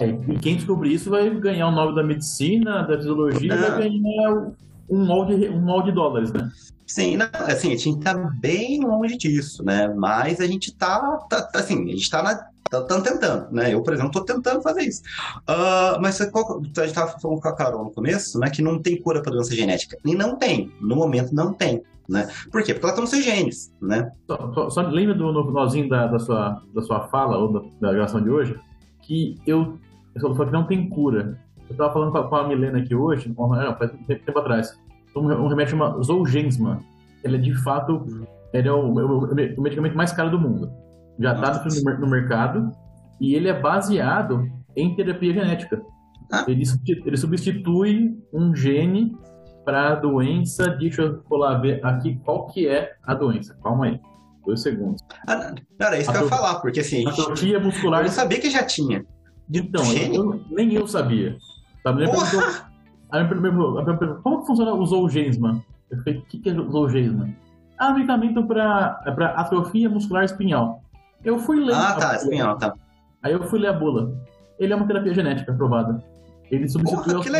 É, e quem descobrir isso vai ganhar o nome da medicina, da fisiologia, ah. vai ganhar um molde, um molde de dólares, né? Sim, não, assim, a gente tá bem longe disso, né? Mas a gente tá, tá assim, a gente tá na Estão tentando, né? Eu, por exemplo, estou tentando fazer isso. Uh, mas qual, a gente estava falando com a Carol no começo, né? Que não tem cura para doença genética. E não tem. No momento, não tem. Né? Por quê? Porque ela está nos seus genes, né? Só, só, só lembra do nozinho da, da, sua, da sua fala, ou da, da gravação de hoje, que eu, falou que não tem cura. Eu estava falando com a, com a, Milena aqui hoje, não, faz tempo, tempo atrás, um, um remédio chama Zolgensma. Ele é de fato ele é o, o, o medicamento mais caro do mundo já está no, no, mercado e ele é baseado em terapia genética. Ah. Ele, ele substitui um gene para a doença. Deixa eu lá ver aqui qual que é a doença. Calma aí. Dois segundos. Ah, não, era isso a que eu ia falar, porque assim. Atrofia muscular. Eu sabia que já tinha. Então, eu, nem eu sabia. Sabe? Aí perguntou, como funciona o Zolgensma? Eu falei, o que, que é o Zolgensma? Ah, medicamento para é atrofia muscular espinhal. Eu fui ler. Ah, tá, espanhol, tá. Aí eu fui ler a bula. Ele é uma terapia genética aprovada. Ele substituiu Porra.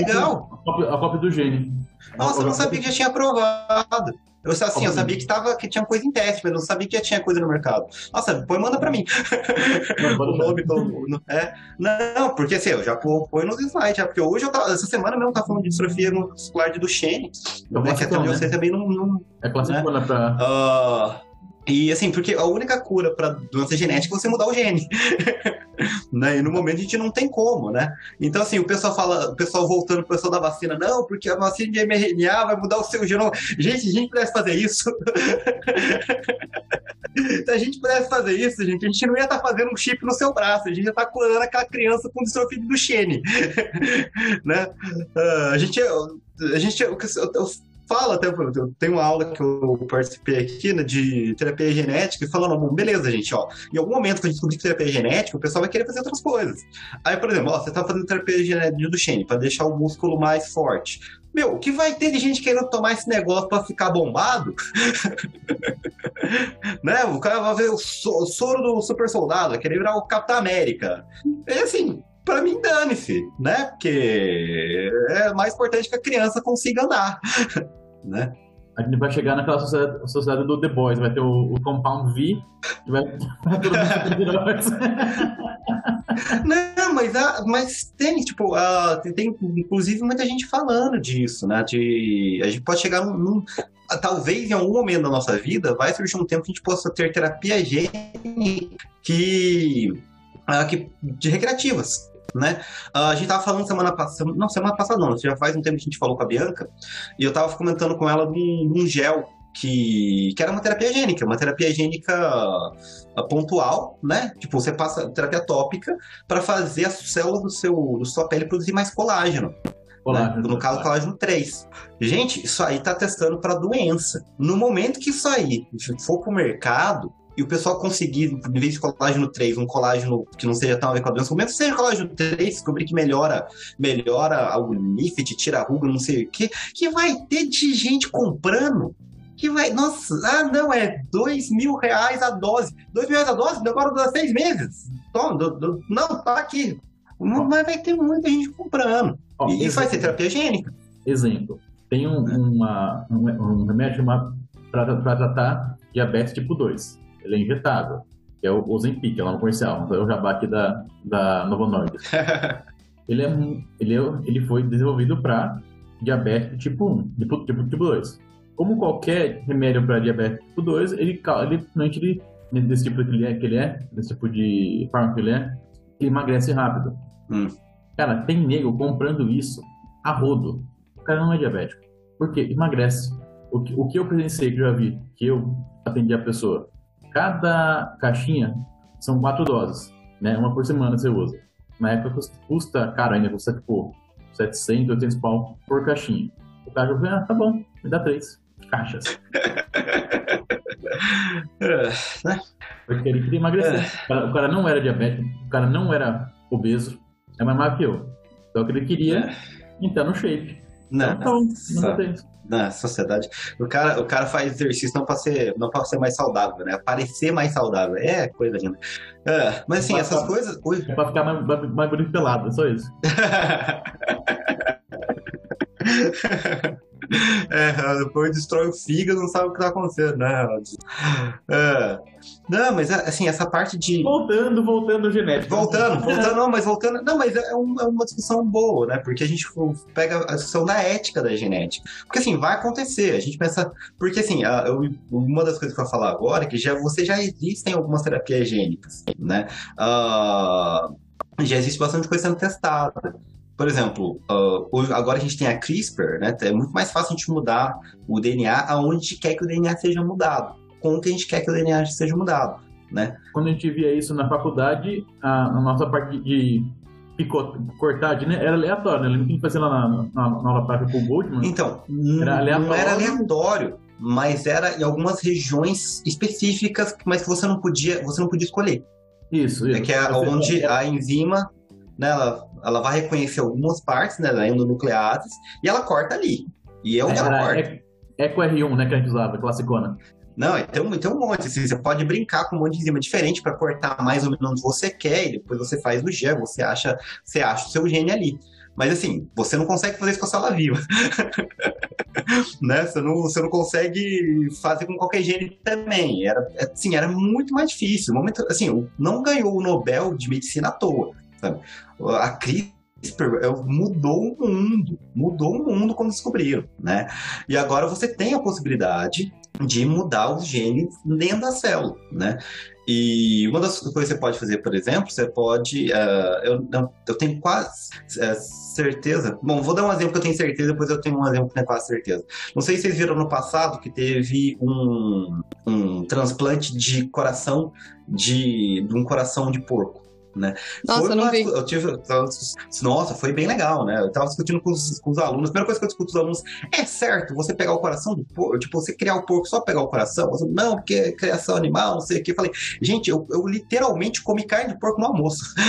A, cópia, a cópia do gene. Nossa, eu não sabia que já tinha aprovado. Eu assim, eu sabia que, tava, que tinha coisa em teste, mas não sabia que já tinha coisa no mercado. Nossa, põe manda pra mim. Não, o nome do. É, não, porque assim, eu já põe nos slides, já, porque hoje eu tava, essa semana mesmo eu tava falando de distrofia muscular de Duchenne. É né, que até eu sei também não. não é clássico, né? pra. Uh, e assim, porque a única cura para doença genética é você mudar o gene. né? E no momento a gente não tem como, né? Então, assim, o pessoal fala, o pessoal voltando pro pessoal da vacina, não, porque a vacina de mRNA vai mudar o seu genoma. Gente, a gente pudesse fazer isso. Se a gente pudesse fazer isso, gente, a gente não ia estar tá fazendo um chip no seu braço, a gente ia estar tá curando aquela criança com distrofia do Duchenne. né? Uh, a gente. A gente, eu, eu fala, até eu tenho uma aula que eu participei aqui né, de terapia genética e falando, bom, beleza, gente, ó, em algum momento que a gente descobrir terapia genética, o pessoal vai querer fazer outras coisas. Aí, por exemplo, ó, você tá fazendo terapia genética do Duchenne para deixar o músculo mais forte. Meu, o que vai ter de gente querendo tomar esse negócio para ficar bombado? né? O cara vai ver o soro do super soldado, querer virar o Capitão América. É assim, para mim, dane-se, né? Porque é mais importante que a criança consiga andar. né? A gente vai chegar naquela sociedade, sociedade do The Boys, vai ter o, o Compound V, que vai, Não, mas, a, mas tem, tipo, a, tem inclusive muita gente falando disso, né? De, a gente pode chegar num, num talvez em algum momento da nossa vida vai surgir um tempo que a gente possa ter terapia gênica que, que de recreativas, né? Uh, a gente tava falando semana passada, não, semana passada não, já faz um tempo que a gente falou com a Bianca, e eu tava comentando com ela de um, gel que, que era uma terapia gênica, uma terapia gênica uh, pontual, né? Tipo, você passa terapia tópica para fazer as células do seu, do sua pele produzir mais colágeno. Colágeno. Né? No caso, colágeno 3. Gente, isso aí tá testando para doença. No momento que isso aí for pro mercado, e o pessoal conseguir, em vez de colágeno 3, um colágeno que não seja tão a ver com a doença, mesmo que seja colágeno 3, descobrir que melhora, melhora o lift, tira a ruga, não sei o que, que vai ter de gente comprando. Que vai, nossa, ah, não, é dois mil reais a dose. Dois mil reais a dose? Agora dura seis meses. Toma, do, do, não, tá aqui. Mas vai ter muita gente comprando. e isso vai ser terapia gênica. Exemplo. Tem um, uma, um, um remédio para tratar diabetes tipo 2 ele é injetável, que é o Ozempic, é o nome comercial, é o jabá aqui da, da Novo Nordisk. ele, é, ele, é, ele foi desenvolvido para diabetes tipo 1, tipo, tipo, tipo 2. Como qualquer remédio para diabetes tipo 2, ele, ele, ele, ele desse tipo que ele é, que ele é, desse tipo de fármaco que ele é, ele emagrece rápido. Hum. Cara, tem nego comprando isso a rodo. O cara não é diabético. Por quê? Emagrece. O que, o que eu presenciei, que eu já vi, que eu atendi a pessoa, Cada caixinha são quatro doses, né? Uma por semana você usa. Na época custa caro ainda, custa tipo 700, 800 pau por caixinha. O cara falou, ah, tá bom, me dá três caixas. É, né? Porque ele queria emagrecer. É. O cara, o cara não era diabético, o cara não era obeso, é mais magro que eu. Então o que ele queria é. entrar no shape. Não, então, não, não, não na sociedade. O cara, o cara faz exercício não para ser, não para ser mais saudável, né? Parecer mais saudável. É coisa linda. É, mas assim, essas coisas. Ui. É pra ficar mais, mais bonito pelado, é só isso. É, depois destrói o fígado, não sabe o que tá acontecendo, né? É. Não, mas assim, essa parte de. Voltando, voltando genético. Voltando, voltando, não, mas voltando. Não, mas é, uma, é uma discussão boa, né? Porque a gente pega a discussão da ética da genética. Porque assim, vai acontecer. A gente pensa. Porque assim, a, eu, uma das coisas que eu vou falar agora é que já, você já existem algumas terapias gênicas, né? Uh, já existe bastante coisa sendo testada. Por exemplo, uh, agora a gente tem a CRISPR, né? É muito mais fácil a gente mudar o DNA aonde a gente quer que o DNA seja mudado, como que a gente quer que o DNA seja mudado, né? Quando a gente via isso na faculdade, a, a nossa parte de cortagem né, era aleatória, né? Lembra que a gente fazia lá na, na, na aula prática com o Goldman? Então, era aleatório. não era aleatório, mas era em algumas regiões específicas, mas que você não podia, você não podia escolher. Isso, isso. É que é onde a enzima, né, ela ela vai reconhecer algumas partes, né, da endonucleases, e ela corta ali. E é onde ela corta. É, é com R1, né, que a gente usava, classicona. Não, tem um, tem um monte, assim, você pode brincar com um monte de enzima diferente para cortar mais ou menos onde você quer, e depois você faz o gel, você acha, você acha o seu gene ali. Mas assim, você não consegue fazer isso com a célula viva. né? Você não, você não consegue fazer com qualquer gene também. Era, assim, era muito mais difícil. momento, assim, não ganhou o Nobel de Medicina à toa. Sabe? A CRISPR é, mudou o mundo, mudou o mundo quando descobriram, né? E agora você tem a possibilidade de mudar os genes dentro da célula, né? E uma das coisas que você pode fazer, por exemplo, você pode. Uh, eu, eu tenho quase uh, certeza. Bom, vou dar um exemplo que eu tenho certeza, depois eu tenho um exemplo que tenho quase certeza. Não sei se vocês viram no passado que teve um, um transplante de coração de, de um coração de porco né? Nossa, foi eu não vi. Eu tive, nossa, foi bem legal, né? Eu tava discutindo com os, com os alunos. A primeira coisa que eu discuto com os alunos é certo você pegar o coração do porco, tipo, você criar o porco só pegar o coração? Não, porque é criação animal, não sei o que. Eu falei, gente, eu, eu literalmente comi carne de porco no almoço.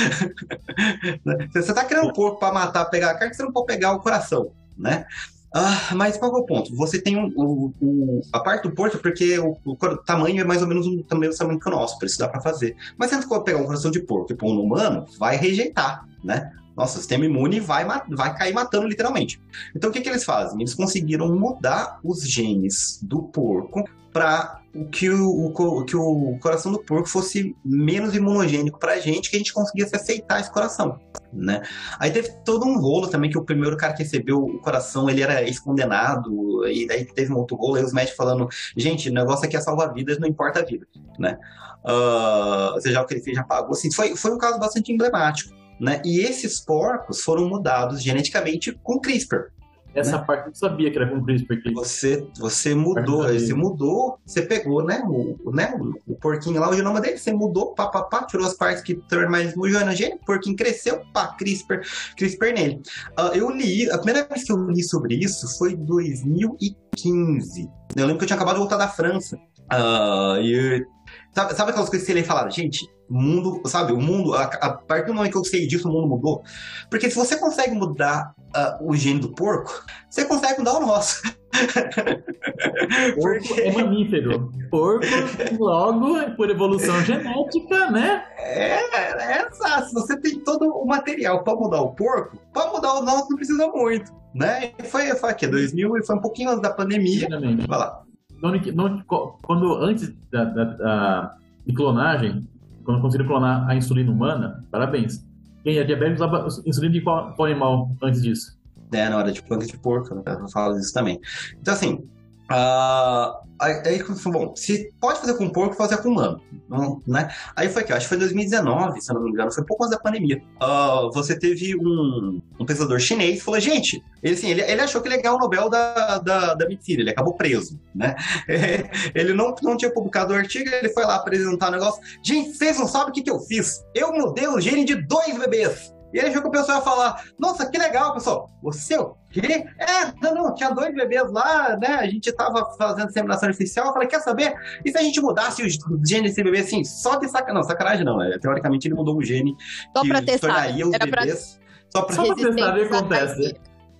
Né? você tá criando um porco para matar, pegar a carne, você não pode pegar o coração, né? Ah, mas qual é o ponto? Você tem um, o, o, a parte do porto, porque o, o, tamanho é mais ou menos o tamanho que o nosso, por isso dá para fazer. Mas se você pegar um coração de porco e pôr no humano, vai rejeitar, né? Nosso sistema imune vai, vai cair matando literalmente. Então o que, que eles fazem? Eles conseguiram mudar os genes do porco para que o, o, que o coração do porco fosse menos imunogênico para a gente, que a gente conseguisse aceitar esse coração, né? Aí teve todo um rolo também, que o primeiro cara que recebeu o coração, ele era ex-condenado, e daí teve um outro rolo, aí os médicos falando, gente, o negócio aqui é salvar vidas, não importa a vida, né? Uh, seja o que ele fez, já pagou, assim, foi, foi um caso bastante emblemático, né? E esses porcos foram mudados geneticamente com CRISPR, essa né? parte eu não sabia que era com CRISPR. Aqui. Você, você mudou, você mudou, você pegou, né, o, né, o, porquinho lá, o genoma dele, você mudou, pá, pá, pá, tirou as partes que tornam mais mujana o porquinho cresceu, pá, CRISPR, CRISPR nele. Uh, eu li, a primeira vez que eu li sobre isso foi em 2015. Eu lembro que eu tinha acabado de voltar da França. Uh, e Sabe, sabe aquelas coisas que ele falava, gente, o mundo, sabe, o mundo, a, a, partir do momento que eu sei disso, o mundo mudou. Porque se você consegue mudar uh, o gene do porco, você consegue mudar o nosso. Porco Porque... é mamífero. Porco, logo, por evolução genética, né? É, é exato. Se você tem todo o material para mudar o porco, para mudar o nosso não precisa muito, né? Foi, foi aqui, 2000 e foi um pouquinho antes da pandemia. Vai lá quando antes da, da, da, de clonagem, quando conseguiram clonar a insulina humana, parabéns. Quem é diabético usava insulina de qual, animal antes disso? É, na hora de punk de porco, né? eu falo isso também. Então, assim, Uh, aí, bom, se pode fazer com porco, fazer com humano, né? Aí foi que, acho que foi 2019, se não me engano, foi pouco antes da pandemia. Uh, você teve um, um pensador chinês que falou, gente, ele, assim, ele, ele achou que ele ia ganhar o Nobel da, da, da medicina, ele acabou preso, né? ele não, não tinha publicado o artigo, ele foi lá apresentar o negócio. Gente, vocês não sabem o que, que eu fiz? Eu mudei o gene de dois bebês. E aí viu que o pessoal ia falar, nossa, que legal, pessoal. Você o quê? É, não, não, tinha dois bebês lá, né? A gente tava fazendo disseminação artificial. Eu falei, quer saber? E se a gente mudasse os genes desse bebê assim, só de sacanagem? Não, sacanagem não. É, teoricamente ele mudou o gene só que pra testar. tornaria os Era bebês. Pra... Só pra, só pra testar, o que acontece.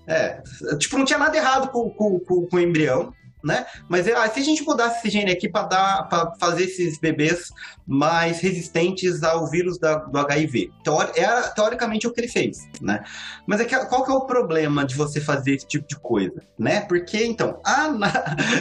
É, tipo, não tinha nada errado com, com, com, com o embrião né? Mas ah, se a gente mudasse esse gene aqui para dar para fazer esses bebês mais resistentes ao vírus da, do HIV, Teori, é teoricamente o que ele fez, né? Mas é que, qual que é o problema de você fazer esse tipo de coisa, né? Porque então, ah, na...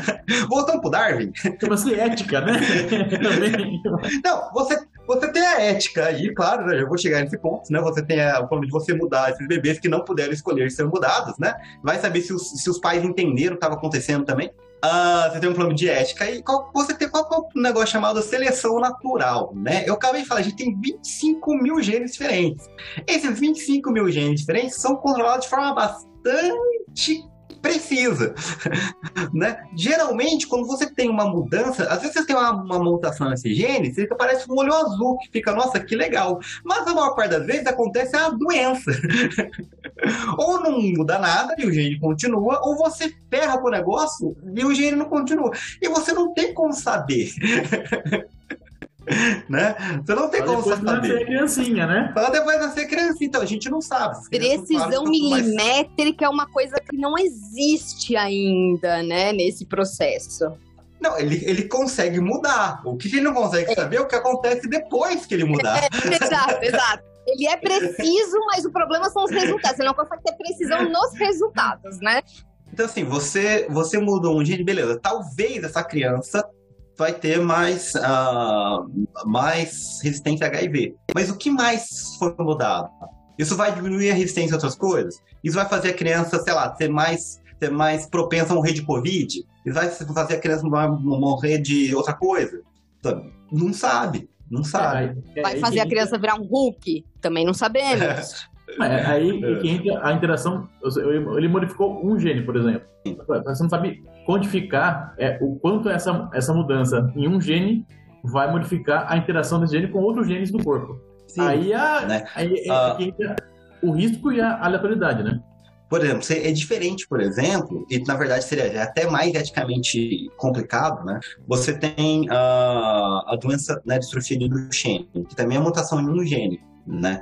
voltando pro Darwin, chama-se ética, né? Não, você você tem a ética aí, claro, né? eu vou chegar nesse ponto, né? Você tem a, o problema de você mudar esses bebês que não puderam escolher ser mudados, né? Vai saber se os, se os pais entenderam o que estava acontecendo também. Uh, você tem um plano de ética e qual, você tem qual, um negócio chamado seleção natural, né? Eu acabei de falar, a gente tem 25 mil genes diferentes. Esses 25 mil genes diferentes são controlados de forma bastante precisa, né? Geralmente, quando você tem uma mudança, às vezes você tem uma, uma mutação nesse gene, você parece um olho azul, que fica, nossa, que legal. Mas a maior parte das vezes acontece a doença. ou não muda nada e o gene continua, ou você ferra com o negócio e o gene não continua. E você não tem como saber. né? Você não tem Só como depois saber. Depois criancinha, né? Só depois nascer criancinha, então a gente não sabe. Precisão milimétrica mais... é uma coisa que não existe ainda, né, nesse processo. Não, ele, ele consegue mudar. O que ele não consegue é. saber é o que acontece depois que ele mudar. É, exato, exato. ele é preciso, mas o problema são os resultados. Você não consegue ter precisão nos resultados, né? Então, assim, você, você mudou um gene, beleza. Talvez essa criança vai ter mais, uh, mais resistência a HIV. Mas o que mais foi mudado? Isso vai diminuir a resistência a outras coisas? Isso vai fazer a criança, sei lá, ser mais, ser mais propensa a morrer de Covid? Isso vai fazer a criança morrer de outra coisa? Não sabe, não sabe. É, vai fazer a criança virar um Hulk? Também não sabemos. É, aí é. entra a interação. Ele modificou um gene, por exemplo. Você não sabe quantificar é, o quanto essa, essa mudança em um gene vai modificar a interação desse gene com outros genes do corpo. Sim, aí, a, né? aí é, uh, entra o risco e a aleatoriedade, né? Por exemplo, é diferente, por exemplo, e na verdade seria até mais eticamente complicado, né? Você tem uh, a doença né, distrofia de Duchenne, que também é mutação em um gene, né?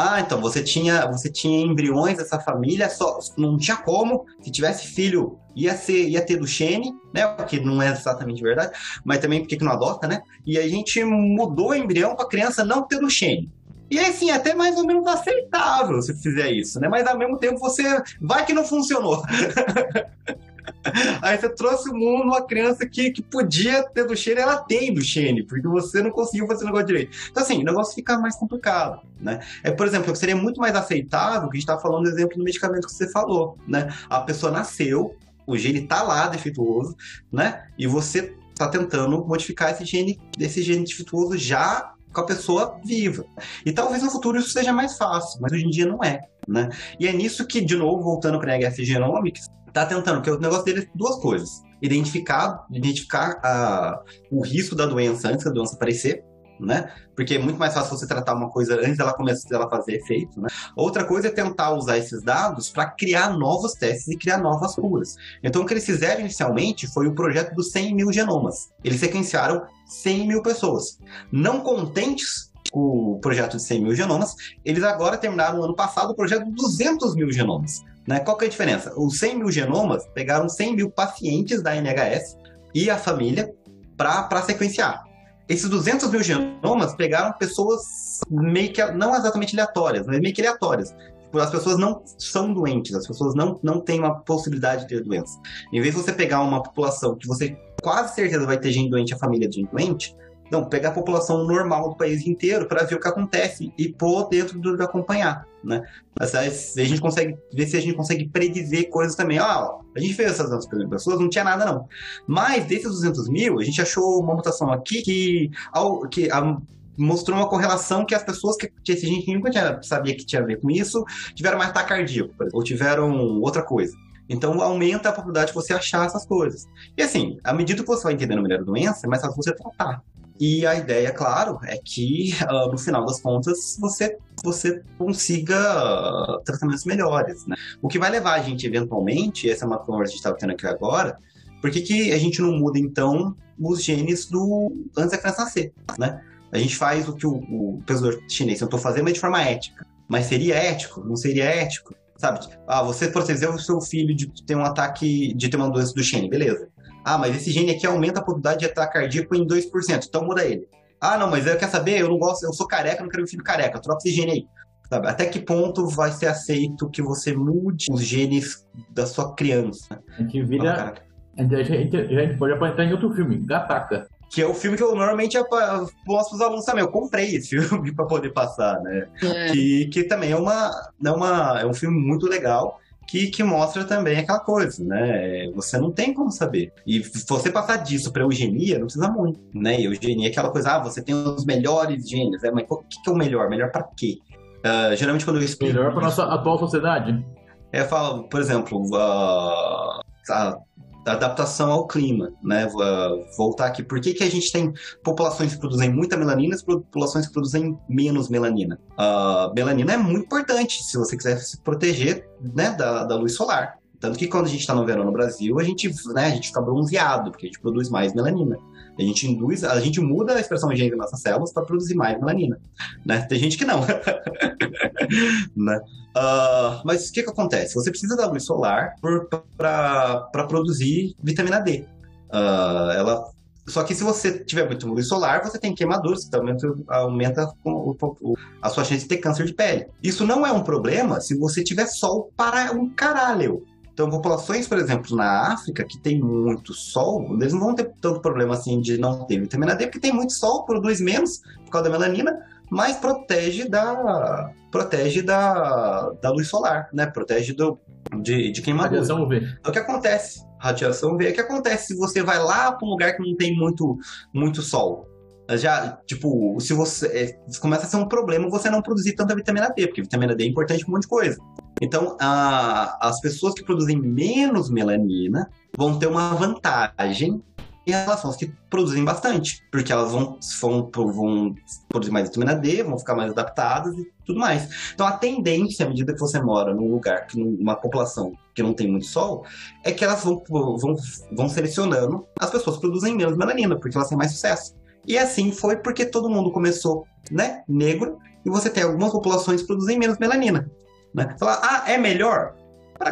Ah, então você tinha, você tinha embriões dessa família, só não tinha como. Se tivesse filho, ia ser, ia ter do Xene, né? O que não é exatamente verdade, mas também porque que não adota, né? E a gente mudou o embrião para a criança não ter do Xene. E assim, até mais ou menos aceitável se fizer isso, né? Mas ao mesmo tempo você vai que não funcionou. Aí você trouxe o mundo uma criança que, que podia ter Duchenne, ela tem Duchenne, porque você não conseguiu fazer o negócio direito. Então, assim, o negócio fica mais complicado, né? É, por exemplo, seria muito mais aceitável, que a gente está falando do exemplo do medicamento que você falou, né? A pessoa nasceu, o gene está lá defeituoso, né? E você está tentando modificar esse gene, esse gene defeituoso já com a pessoa viva. E talvez no futuro isso seja mais fácil, mas hoje em dia não é. Né? E é nisso que, de novo, voltando para a HF Genomics, está tentando, porque o negócio dele é duas coisas. Identificar, identificar a, o risco da doença antes da doença aparecer, né? Porque é muito mais fácil você tratar uma coisa antes dela começar a fazer efeito, né? Outra coisa é tentar usar esses dados para criar novos testes e criar novas curas. Então, o que eles fizeram inicialmente foi o projeto dos 100 mil genomas. Eles sequenciaram 100 mil pessoas. Não contentes com o projeto de 100 mil genomas, eles agora terminaram no ano passado o projeto de 200 mil genomas. Né? Qual que é a diferença? Os 100 mil genomas pegaram 100 mil pacientes da NHS e a família para sequenciar. Esses 200 mil genomas pegaram pessoas meio que, não exatamente aleatórias, mas meio que aleatórias. Tipo, as pessoas não são doentes, as pessoas não, não têm uma possibilidade de ter doença. Em vez de você pegar uma população que você quase certeza vai ter gente doente, a família de gente doente, não, pegar a população normal do país inteiro para ver o que acontece e pôr dentro do acompanhar, né? Mas a gente consegue ver se a gente consegue predizer coisas também. Ah, ó, a gente fez essas 200 pessoas, não tinha nada não. Mas desses 200 mil, a gente achou uma mutação aqui que, ao, que a, mostrou uma correlação que as pessoas que, que esse gente nunca tinha, sabia que tinha a ver com isso, tiveram mais ataque cardíaco, ou tiveram outra coisa. Então aumenta a probabilidade de você achar essas coisas. E assim, à medida que você vai entendendo melhor a doença, é mais fácil você tratar. E a ideia, claro, é que uh, no final das contas você, você consiga uh, tratamentos melhores. Né? O que vai levar a gente, eventualmente, essa é uma conversa que a gente estava tendo aqui agora, por que, que a gente não muda, então, os genes do antes da criança nascer? Né? A gente faz o que o, o pensador chinês tentou fazer, mas de forma ética. Mas seria ético? Não seria ético? Sabe? Ah, você protegeu o seu filho de ter um ataque, de ter uma doença do Shane, beleza. Ah, mas esse gene aqui aumenta a probabilidade de ataque cardíaco em 2%, então muda ele. Ah, não, mas eu quero saber, eu não gosto, eu sou careca, não quero um filho careca, troca esse gene aí. Sabe? Até que ponto vai ser aceito que você mude os genes da sua criança? A gente vira. a, gente, a gente pode entrar em outro filme, Gataca. Que é o filme que eu normalmente mostro os alunos também. Eu comprei esse filme para poder passar, né? É. Que, que também é, uma, é, uma, é um filme muito legal que, que mostra também aquela coisa, né? Você não tem como saber. E se você passar disso para eugenia, não precisa muito, né? E eugenia é aquela coisa, ah, você tem os melhores genes, né? Mas o que, que é o melhor? Melhor para quê? Uh, geralmente quando eu explico... Melhor para nossa atual sociedade? É, eu falo, por exemplo, uh, a adaptação ao clima, né? Uh, voltar aqui. Por que, que a gente tem populações que produzem muita melanina e populações que produzem menos melanina? Uh, melanina é muito importante se você quiser se proteger né, da, da luz solar. Tanto que quando a gente está no verão no Brasil, a gente, né, a gente fica bronzeado, porque a gente produz mais melanina. A gente induz, a gente muda a expressão gênica das nossas células para produzir mais melanina. Né? Tem gente que não. né? Uh, mas o que, que acontece? Você precisa da luz solar para produzir vitamina D. Uh, ela Só que se você tiver muito luz solar, você tem queimaduras, então aumenta, aumenta a sua chance de ter câncer de pele. Isso não é um problema se você tiver sol para um caralho. Então, populações, por exemplo, na África, que tem muito sol, eles não vão ter tanto problema assim de não ter vitamina D, porque tem muito sol, produz menos por causa da melanina, mas protege da protege da, da luz solar, né? Protege do, de, de queimadura. Radiação UV. É o que acontece. Radiação UV. É o que acontece se você vai lá para um lugar que não tem muito, muito sol. Já, tipo, se você. É, começa a ser um problema você não produzir tanta vitamina D, porque vitamina D é importante para um monte de coisa. Então, a, as pessoas que produzem menos melanina vão ter uma vantagem em relação às que produzem bastante, porque elas vão, vão, vão produzir mais vitamina D, vão ficar mais adaptadas e tudo mais. Então, a tendência, à medida que você mora num lugar, numa população que não tem muito sol, é que elas vão, vão, vão selecionando as pessoas que produzem menos melanina, porque elas têm mais sucesso. E assim foi porque todo mundo começou, né, negro, e você tem algumas populações que produzem menos melanina. Né? Falar, ah, é melhor? Para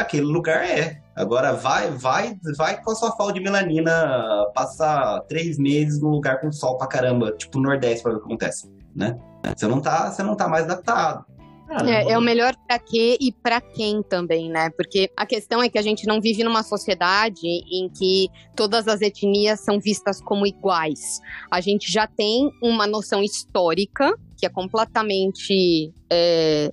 aquele lugar é. Agora vai, vai, vai com a sua falta de melanina passar três meses num lugar com sol pra caramba, tipo Nordeste, para ver o que acontece, né? Você não tá, você não tá mais adaptado. É, é, o melhor para quê e para quem também, né? Porque a questão é que a gente não vive numa sociedade em que todas as etnias são vistas como iguais. A gente já tem uma noção histórica que é completamente é,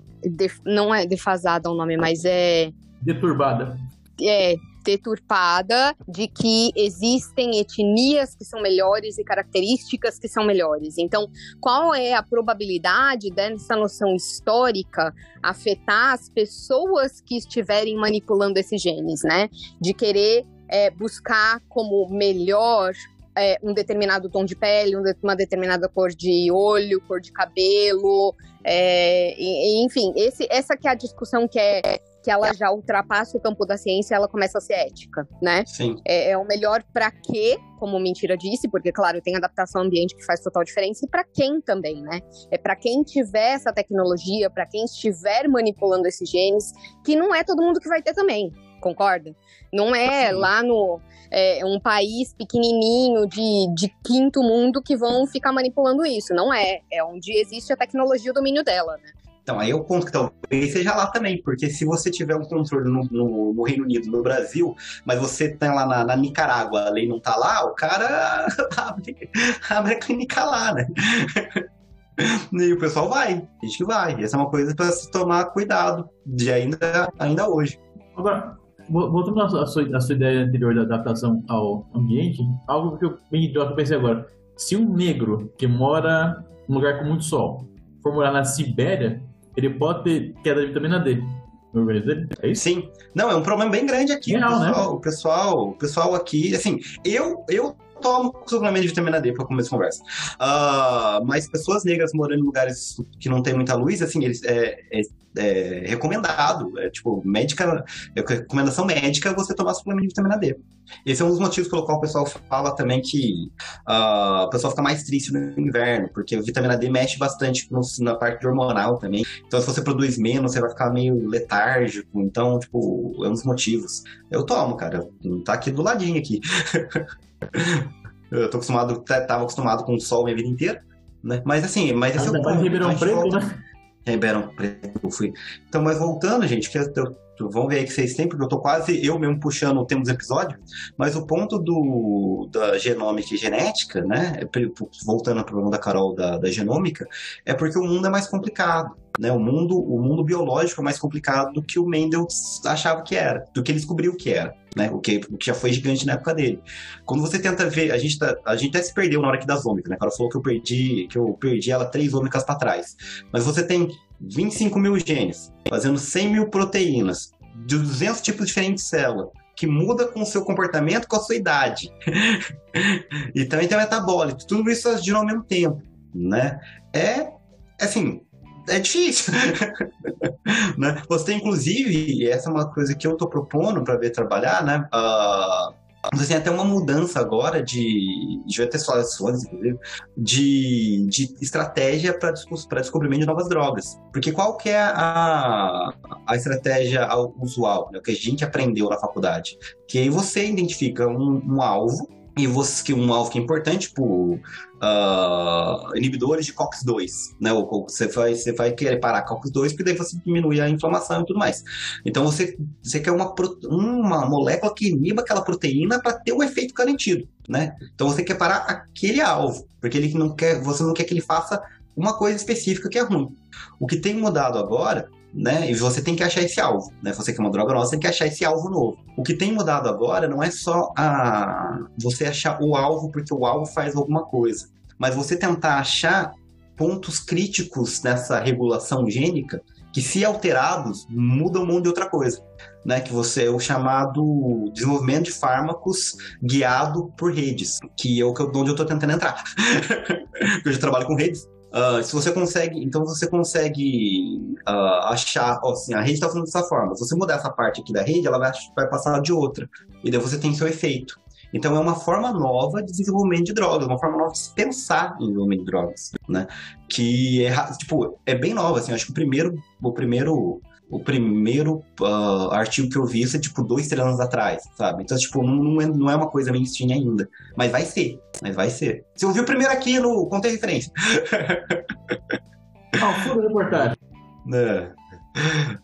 não é defasada o nome, mas é deturbada. É, deturpada de que existem etnias que são melhores e características que são melhores. Então, qual é a probabilidade dessa noção histórica afetar as pessoas que estiverem manipulando esses genes, né? De querer é, buscar como melhor é, um determinado tom de pele, uma determinada cor de olho, cor de cabelo, é, enfim, esse, essa que é a discussão que é que ela já ultrapassa o campo da ciência, ela começa a ser ética, né? Sim. É, é o melhor para quê, como Mentira disse, porque claro, tem adaptação ao ambiente que faz total diferença e para quem também, né? É para quem tiver essa tecnologia, para quem estiver manipulando esses genes, que não é todo mundo que vai ter também, concorda? Não é Sim. lá no é, um país pequenininho de, de quinto mundo que vão ficar manipulando isso. Não é. É onde existe a tecnologia e o domínio dela, né? Então, aí é o ponto que talvez seja lá também, porque se você tiver um controle no, no, no Reino Unido, no Brasil, mas você tá lá na, na, Nicarágua, a lei não tá lá, o cara abre, abre a clínica lá, né? e o pessoal vai, a gente vai. Essa é uma coisa para se tomar cuidado de ainda, ainda hoje. Agora, voltando à sua, à sua ideia anterior da adaptação ao ambiente, algo que eu, bem idiota, pensei agora. Se um negro que mora num lugar com muito sol for morar na Sibéria, ele pode ter queda de vitamina D? É isso? Sim. Não, é um problema bem grande aqui. Real, o, pessoal, né? o pessoal, o pessoal aqui, assim, eu, eu tomo suplemento de vitamina D para começar a conversa. Uh, mas pessoas negras morando em lugares que não tem muita luz, assim, eles é, é, é recomendado, é tipo, médica, é recomendação médica você tomar suplemento de vitamina D. Esse é um dos motivos pelo qual o pessoal fala também que uh, o pessoal fica mais triste no inverno, porque a vitamina D mexe bastante no, na parte hormonal também. Então, se você produz menos, você vai ficar meio letárgico. Então, tipo, é um dos motivos. Eu tomo, cara. Tá aqui do ladinho aqui. eu tô acostumado, tava acostumado com o sol minha vida inteira, né? Mas assim, mas esse é o ponto. Ribeirão Preto, né? Ribeirão Preto, eu fui. Então, mas voltando, gente, que eu, vamos ver aí que vocês têm, porque eu tô quase eu mesmo puxando o tema dos episódios, mas o ponto do, da genômica e genética, né, é voltando ao problema da Carol da, da genômica, é porque o mundo é mais complicado. Né, o mundo o mundo biológico é mais complicado do que o Mendel achava que era, do que ele descobriu que era, né, o que, o que já foi gigante na época dele. Quando você tenta ver, a gente, tá, a gente até se perdeu na hora aqui das ômicas, né, ela falou que eu perdi que eu perdi ela três ômicas para trás, mas você tem 25 mil genes, fazendo 100 mil proteínas, de 200 tipos diferentes de célula, que muda com o seu comportamento, com a sua idade. e também tem metabólico, tudo isso agindo ao mesmo tempo, né? É, assim, é difícil. né? Você tem, inclusive, e essa é uma coisa que eu estou propondo para ver trabalhar, né? Uh, você tem até uma mudança agora de, atualizações, inclusive, de, de estratégia para descobrimento de novas drogas. Porque qual que é a, a estratégia usual, né, que a gente aprendeu na faculdade? Que aí você identifica um, um alvo e você que um alvo que é importante, tipo uh, inibidores de COX-2, né? Ou você vai, você vai querer parar COX-2 porque daí você diminui a inflamação e tudo mais. Então você, você quer uma, uma molécula que iniba aquela proteína para ter o efeito garantido, né? Então você quer parar aquele alvo, porque ele não quer, você não quer que ele faça uma coisa específica que é ruim. O que tem mudado agora né? E você tem que achar esse alvo, né? Você que é uma droga nova, você tem que achar esse alvo novo. O que tem mudado agora não é só a você achar o alvo porque o alvo faz alguma coisa, mas você tentar achar pontos críticos nessa regulação gênica que, se alterados, mudam um monte de outra coisa. Né, que você é o chamado desenvolvimento de fármacos guiado por redes, que é o que onde eu estou tentando entrar. eu já trabalho com redes, Uh, se você consegue, então você consegue uh, achar, assim, a rede está funcionando dessa forma. Se você mudar essa parte aqui da rede, ela vai, vai passar de outra. E daí você tem seu efeito. Então é uma forma nova de desenvolvimento de drogas, uma forma nova de se pensar em desenvolvimento de drogas, né? Que é, tipo, é bem nova, assim, acho que o primeiro, o primeiro o primeiro uh, artigo que eu vi isso é tipo dois, três anos atrás, sabe? Então, tipo, não, é, não é uma coisa mainstream ainda. Mas vai ser, mas vai ser. Você ouviu primeiro aqui no Contei Referência. Ah, furo reportagem. É.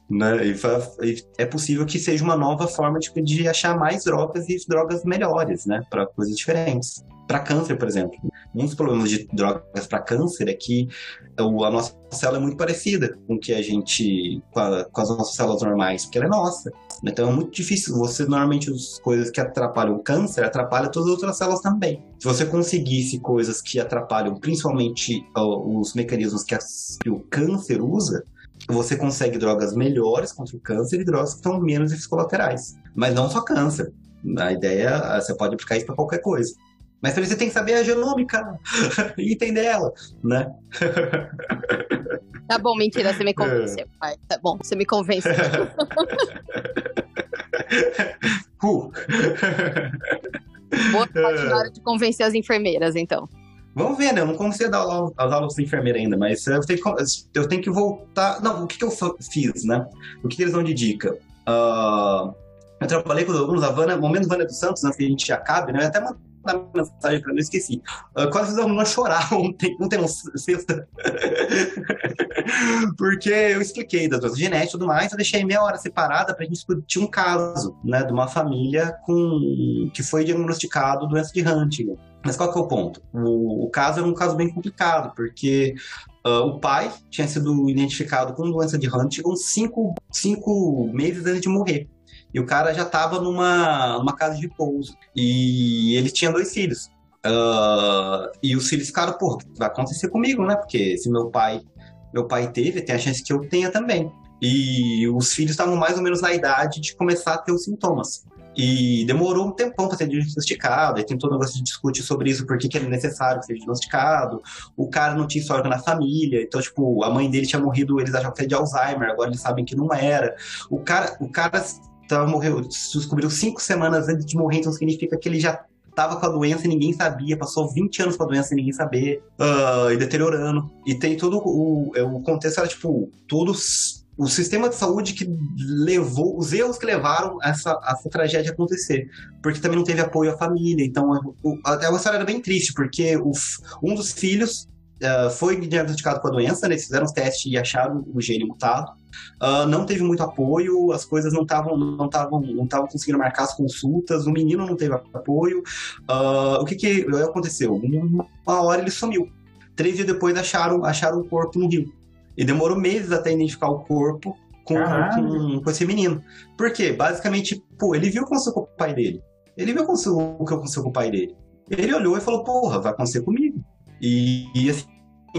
Né? E é possível que seja uma nova forma de, de achar mais drogas e drogas melhores, né? Para coisas diferentes para câncer, por exemplo. Um dos problemas de drogas para câncer é que a nossa célula é muito parecida com que a gente com, a, com, as nossas células normais, porque ela é nossa. Então é muito difícil. Você normalmente as coisas que atrapalham o câncer atrapalham todas as outras células também. Se você conseguisse coisas que atrapalham principalmente os mecanismos que, que o câncer usa, você consegue drogas melhores contra o câncer e drogas que estão menos efeitos colaterais. Mas não só câncer. A ideia, você pode aplicar isso para qualquer coisa. Mas também você tem que saber a genômica e entender ela, né? Tá bom, mentira, você me convenceu. É. tá bom, você me convenceu. uh. Boa sorte na hora de convencer as enfermeiras, então. Vamos ver, né? Eu não comecei a dar aula, as aulas de enfermeira ainda, mas eu tenho, que, eu tenho que voltar. Não, o que, que eu fiz, né? O que, que eles dão de dica? Uh, eu trabalhei com os alunos, a Vana, momento Vânia dos Santos, antes que a gente acabe, né? Eu até na mensagem para mim, esqueci. Uh, quase fiz a menina chorar ontem, ontem sexta. Porque eu expliquei da doença genética e tudo mais, eu deixei meia hora separada para a gente discutir um caso, né, de uma família com que foi diagnosticado doença de Huntington. Mas qual que é o ponto? O, o caso era um caso bem complicado, porque uh, o pai tinha sido identificado com doença de Huntington cinco, cinco meses antes de morrer. E o cara já estava numa, numa casa de pouso. E ele tinha dois filhos. Uh, e os filhos ficaram, pô, vai acontecer comigo, né? Porque se meu pai, meu pai teve, tem a chance que eu tenha também. E os filhos estavam mais ou menos na idade de começar a ter os sintomas. E demorou um tempão para ser diagnosticado, aí tem todo um negócio de discutir sobre isso, por que, é necessário ser diagnosticado. O cara não tinha história na família, então, tipo, a mãe dele tinha morrido, eles achavam que era de Alzheimer, agora eles sabem que não era. O cara, o cara tava, morreu, descobriu cinco semanas antes de morrer, então significa que ele já tava com a doença e ninguém sabia, passou 20 anos com a doença e ninguém sabia, uh, e deteriorando. E tem todo o, é, o contexto, era tipo, todos o sistema de saúde que levou, os erros que levaram essa, essa tragédia acontecer. Porque também não teve apoio à família. Então, o, a, uma história era bem triste, porque o, um dos filhos uh, foi diagnosticado com a doença, né? eles fizeram os testes e acharam o gene mutado. Uh, não teve muito apoio, as coisas não estavam não estavam não estavam conseguindo marcar as consultas, o menino não teve apoio. Uh, o que que aconteceu? Uma hora ele sumiu. Três dias depois acharam acharam o corpo no rio. E demorou meses até identificar o corpo com, com, com, esse menino. Por quê? Basicamente, pô, ele viu o que aconteceu com o pai dele. Ele viu o que aconteceu com o pai dele. Ele olhou e falou, porra, vai acontecer comigo. E, e assim,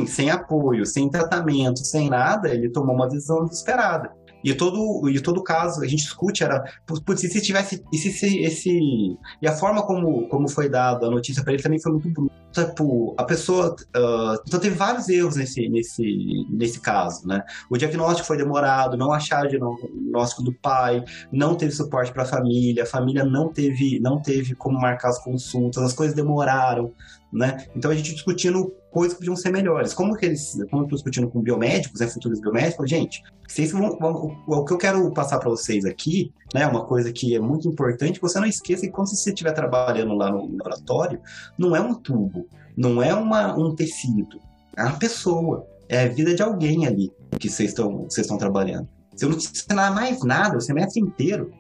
sem apoio, sem tratamento, sem nada, ele tomou uma decisão desesperada. E todo, e todo caso, a gente discute, era, putz, e se tivesse, e se, se esse, e a forma como, como foi dada a notícia para ele também foi muito bruta. Tipo, a pessoa, uh, então teve vários erros nesse, nesse, nesse caso, né? O diagnóstico foi demorado, não acharam o diagnóstico do pai, não teve suporte para a família, a família não teve, não teve como marcar as consultas, as coisas demoraram, né? Então a gente discutindo coisas que podiam ser melhores. Como que eles, como eu estou discutindo com biomédicos, né, futuros biomédicos, gente, vocês vão, vão, o que eu quero passar para vocês aqui, né, uma coisa que é muito importante, você não esqueça que quando você estiver trabalhando lá no laboratório, não é um tubo, não é uma, um tecido, é uma pessoa, é a vida de alguém ali que vocês estão, vocês estão trabalhando. Se eu não te ensinar mais nada, o semestre inteiro,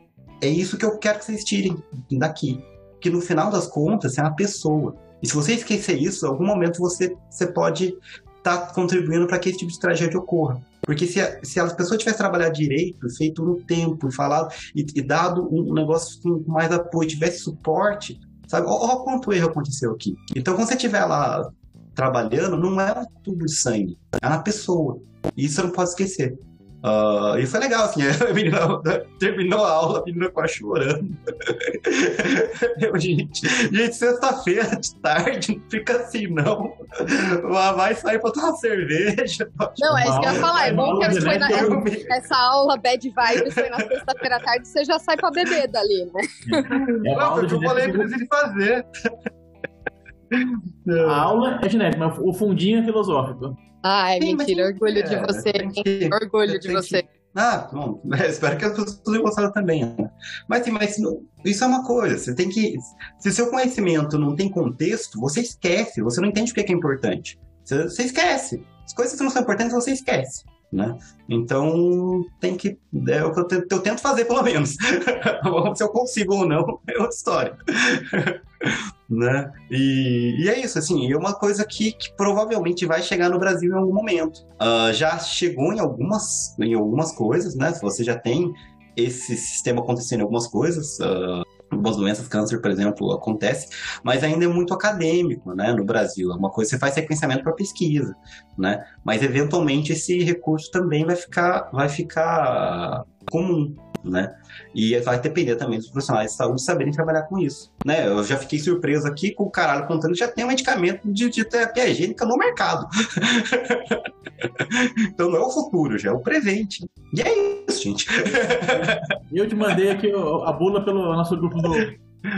é isso que eu quero que vocês tirem daqui. Que no final das contas, é uma pessoa. E se você esquecer isso, em algum momento você, você pode estar tá contribuindo para que esse tipo de tragédia ocorra. Porque se a, se a pessoa tivesse trabalhado direito, feito no tempo falado e, e dado um negócio com mais apoio, tivesse suporte, sabe? Olha quanto erro aconteceu aqui. Então, quando você estiver lá trabalhando, não é um tubo de sangue, é uma pessoa. E isso não pode esquecer. Uh, e foi legal, assim, a menina terminou a aula, a menina quase chorando. Eu, gente, gente sexta-feira de tarde, não fica assim, não. Vai sair pra tomar cerveja. Não, é isso que eu ia falar. É bom que foi na, essa aula bad vibes foi na sexta-feira à tarde, você já sai pra beber dali, né? É não, foi o que eu falei pra eles fazer. A aula é genética, mas o fundinho é filosófico. Ai, Sim, mentira, orgulho é, de você. Que, orgulho de você. Ah, bom, espero que as pessoas tenham gostado também. Né? Mas, mas isso é uma coisa, você tem que. Se seu conhecimento não tem contexto, você esquece, você não entende o que é, que é importante. Você, você esquece. As coisas que não são importantes, você esquece. Né? Então tem que. É o que eu tento, fazer, pelo menos. Se eu consigo ou não, é outra história. né? E, e, é isso, assim, é uma coisa que, que, provavelmente vai chegar no Brasil em algum momento. Uh, já chegou em algumas, em algumas coisas, né? Você já tem esse sistema acontecendo em algumas coisas, uh, algumas doenças, câncer, por exemplo, acontece, mas ainda é muito acadêmico, né, no Brasil. É uma coisa que você faz sequenciamento para pesquisa, né? Mas eventualmente esse recurso também vai ficar, vai ficar comum, né? E vai depender também dos profissionais de saúde saberem trabalhar com isso, né? Eu já fiquei surpreso aqui com o caralho contando que já tem um medicamento de, de terapia higiênica no mercado. então não é o futuro, já é o presente. E é isso, gente. Eu te mandei aqui a bula pelo nosso grupo do,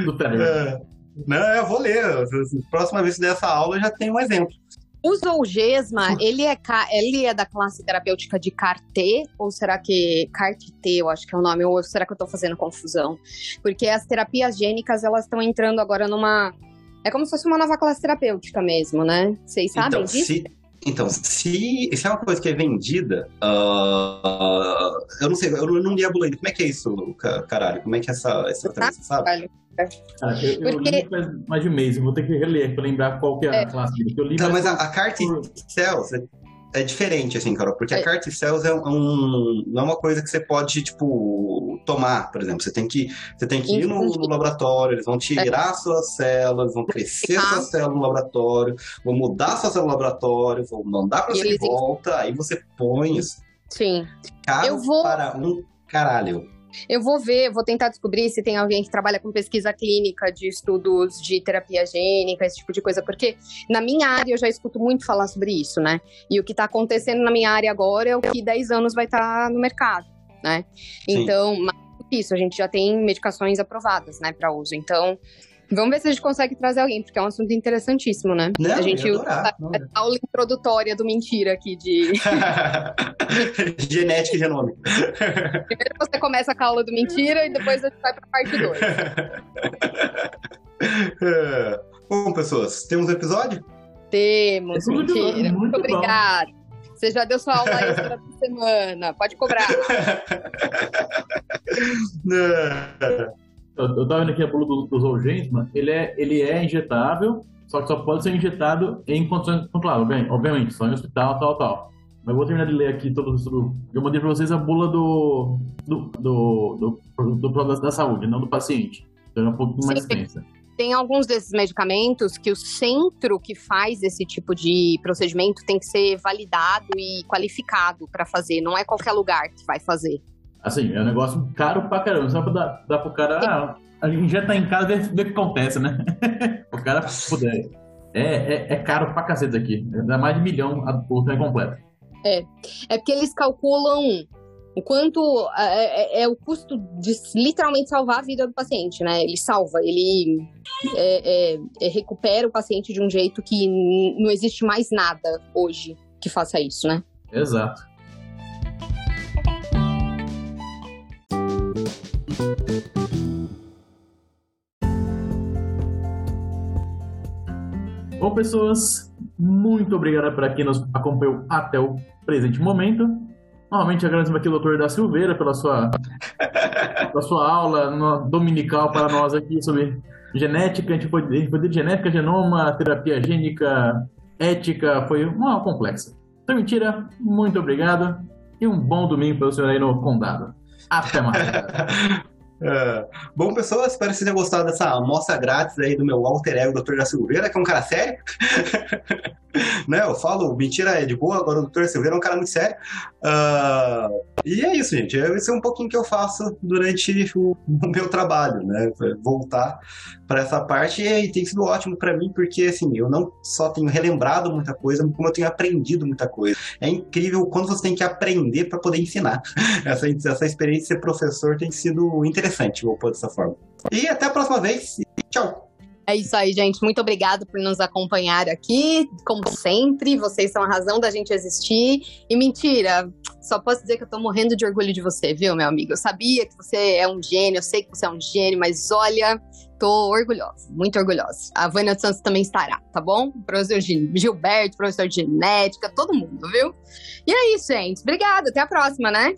do Telegram. É. Não, eu vou ler. Próxima vez que der essa aula, eu já tenho um exemplo. O Zolgesma, ele é, ele é da classe terapêutica de CAR-T, ou será que CAR-T, eu acho que é o nome, ou será que eu tô fazendo confusão? Porque as terapias gênicas, elas estão entrando agora numa... É como se fosse uma nova classe terapêutica mesmo, né? Vocês sabem então, disso? Se... Então, se, se é uma coisa que é vendida, uh, eu não sei, eu não li a bula ainda. Como é que é isso, caralho? Como é que é essa, essa tá, sabe? Ah, eu, Porque... li faz mais de um mês, eu vou ter que reler para lembrar qual que é, é. a classe dele. Eu li então, mas a, a carta Cells é, é diferente, assim, Carol, porque é. a carta Cells é um, não é uma coisa que você pode, tipo, tomar, por exemplo. Você tem que, você tem que ir no, no laboratório, eles vão tirar é. suas células, vão crescer ah. suas células no laboratório, vão mudar suas células no laboratório, vão mandar para você de volta, aí você põe isso. Sim. eu vou... para um caralho. Eu vou ver, vou tentar descobrir se tem alguém que trabalha com pesquisa clínica de estudos de terapia gênica, esse tipo de coisa, porque na minha área eu já escuto muito falar sobre isso, né? E o que está acontecendo na minha área agora é o que 10 anos vai estar tá no mercado, né? Sim. Então, isso, a gente já tem medicações aprovadas, né, para uso. Então, Vamos ver se a gente consegue trazer alguém, porque é um assunto interessantíssimo, né? Não, a gente usa a aula introdutória do mentira aqui de. Genética e genômica. Primeiro você começa com a aula do mentira e depois a gente vai pra parte 2. É. Bom, pessoas, temos um episódio? Temos, mentira. Muito, muito obrigada. Você já deu sua aula extra por semana. Pode cobrar. Eu, tava vendo aqui a bula do, do Zolgensma, ele é, ele é injetável, só que só pode ser injetado em condições controladas, bem, obviamente, só em hospital, tal, tal. Mas eu vou terminar de ler aqui todo. Eu mandei pra vocês a bula do, do, do, do, do, do da saúde, não do paciente. Então é um pouquinho mais extensa. Tem alguns desses medicamentos que o centro que faz esse tipo de procedimento tem que ser validado e qualificado para fazer. Não é qualquer lugar que vai fazer. Assim, é um negócio caro pra caramba. Só pra dar, dar pro cara. Ah, a gente já tá em casa, ver, ver o que acontece, né? o cara puder. É, é, é, caro pra cacete aqui. Dá mais de milhão a, o trem completo. É. É porque eles calculam o quanto é, é, é, o custo de literalmente salvar a vida do paciente, né? Ele salva, ele é, é, é recupera o paciente de um jeito que não existe mais nada hoje que faça isso, né? Exato. Bom, pessoas, muito obrigado para quem nos acompanhou até o presente momento. Novamente agradecemos aqui ao doutor da Silveira pela sua, pela sua aula dominical para nós aqui sobre genética, a gente foi, a gente foi de genética, genoma, terapia gênica, ética, foi uma aula complexa. Então, mentira, muito obrigado e um bom domingo para o senhor aí no Condado. Até mais. É. Bom, pessoal, espero que vocês tenham gostado dessa amostra grátis aí do meu alter ego, Dr. da Silveira, que é um cara sério. né? Eu falo, mentira é de boa, agora o Dr. Silveira é um cara muito sério. Uh, e é isso, gente. Esse é um pouquinho que eu faço durante o, o meu trabalho, né? Voltar para essa parte e tem sido ótimo para mim, porque assim, eu não só tenho relembrado muita coisa, como eu tenho aprendido muita coisa. É incrível quando você tem que aprender para poder ensinar. Essa, essa experiência de ser professor tem sido interessante, vou pôr dessa forma. E até a próxima vez. Tchau! É isso aí, gente. Muito obrigada por nos acompanhar aqui. Como sempre, vocês são a razão da gente existir. E mentira, só posso dizer que eu tô morrendo de orgulho de você, viu, meu amigo? Eu sabia que você é um gênio, eu sei que você é um gênio, mas olha, tô orgulhosa, muito orgulhosa. A Vânia Santos também estará, tá bom? Professor Gilberto, professor de genética, todo mundo, viu? E é isso, gente. Obrigada, até a próxima, né?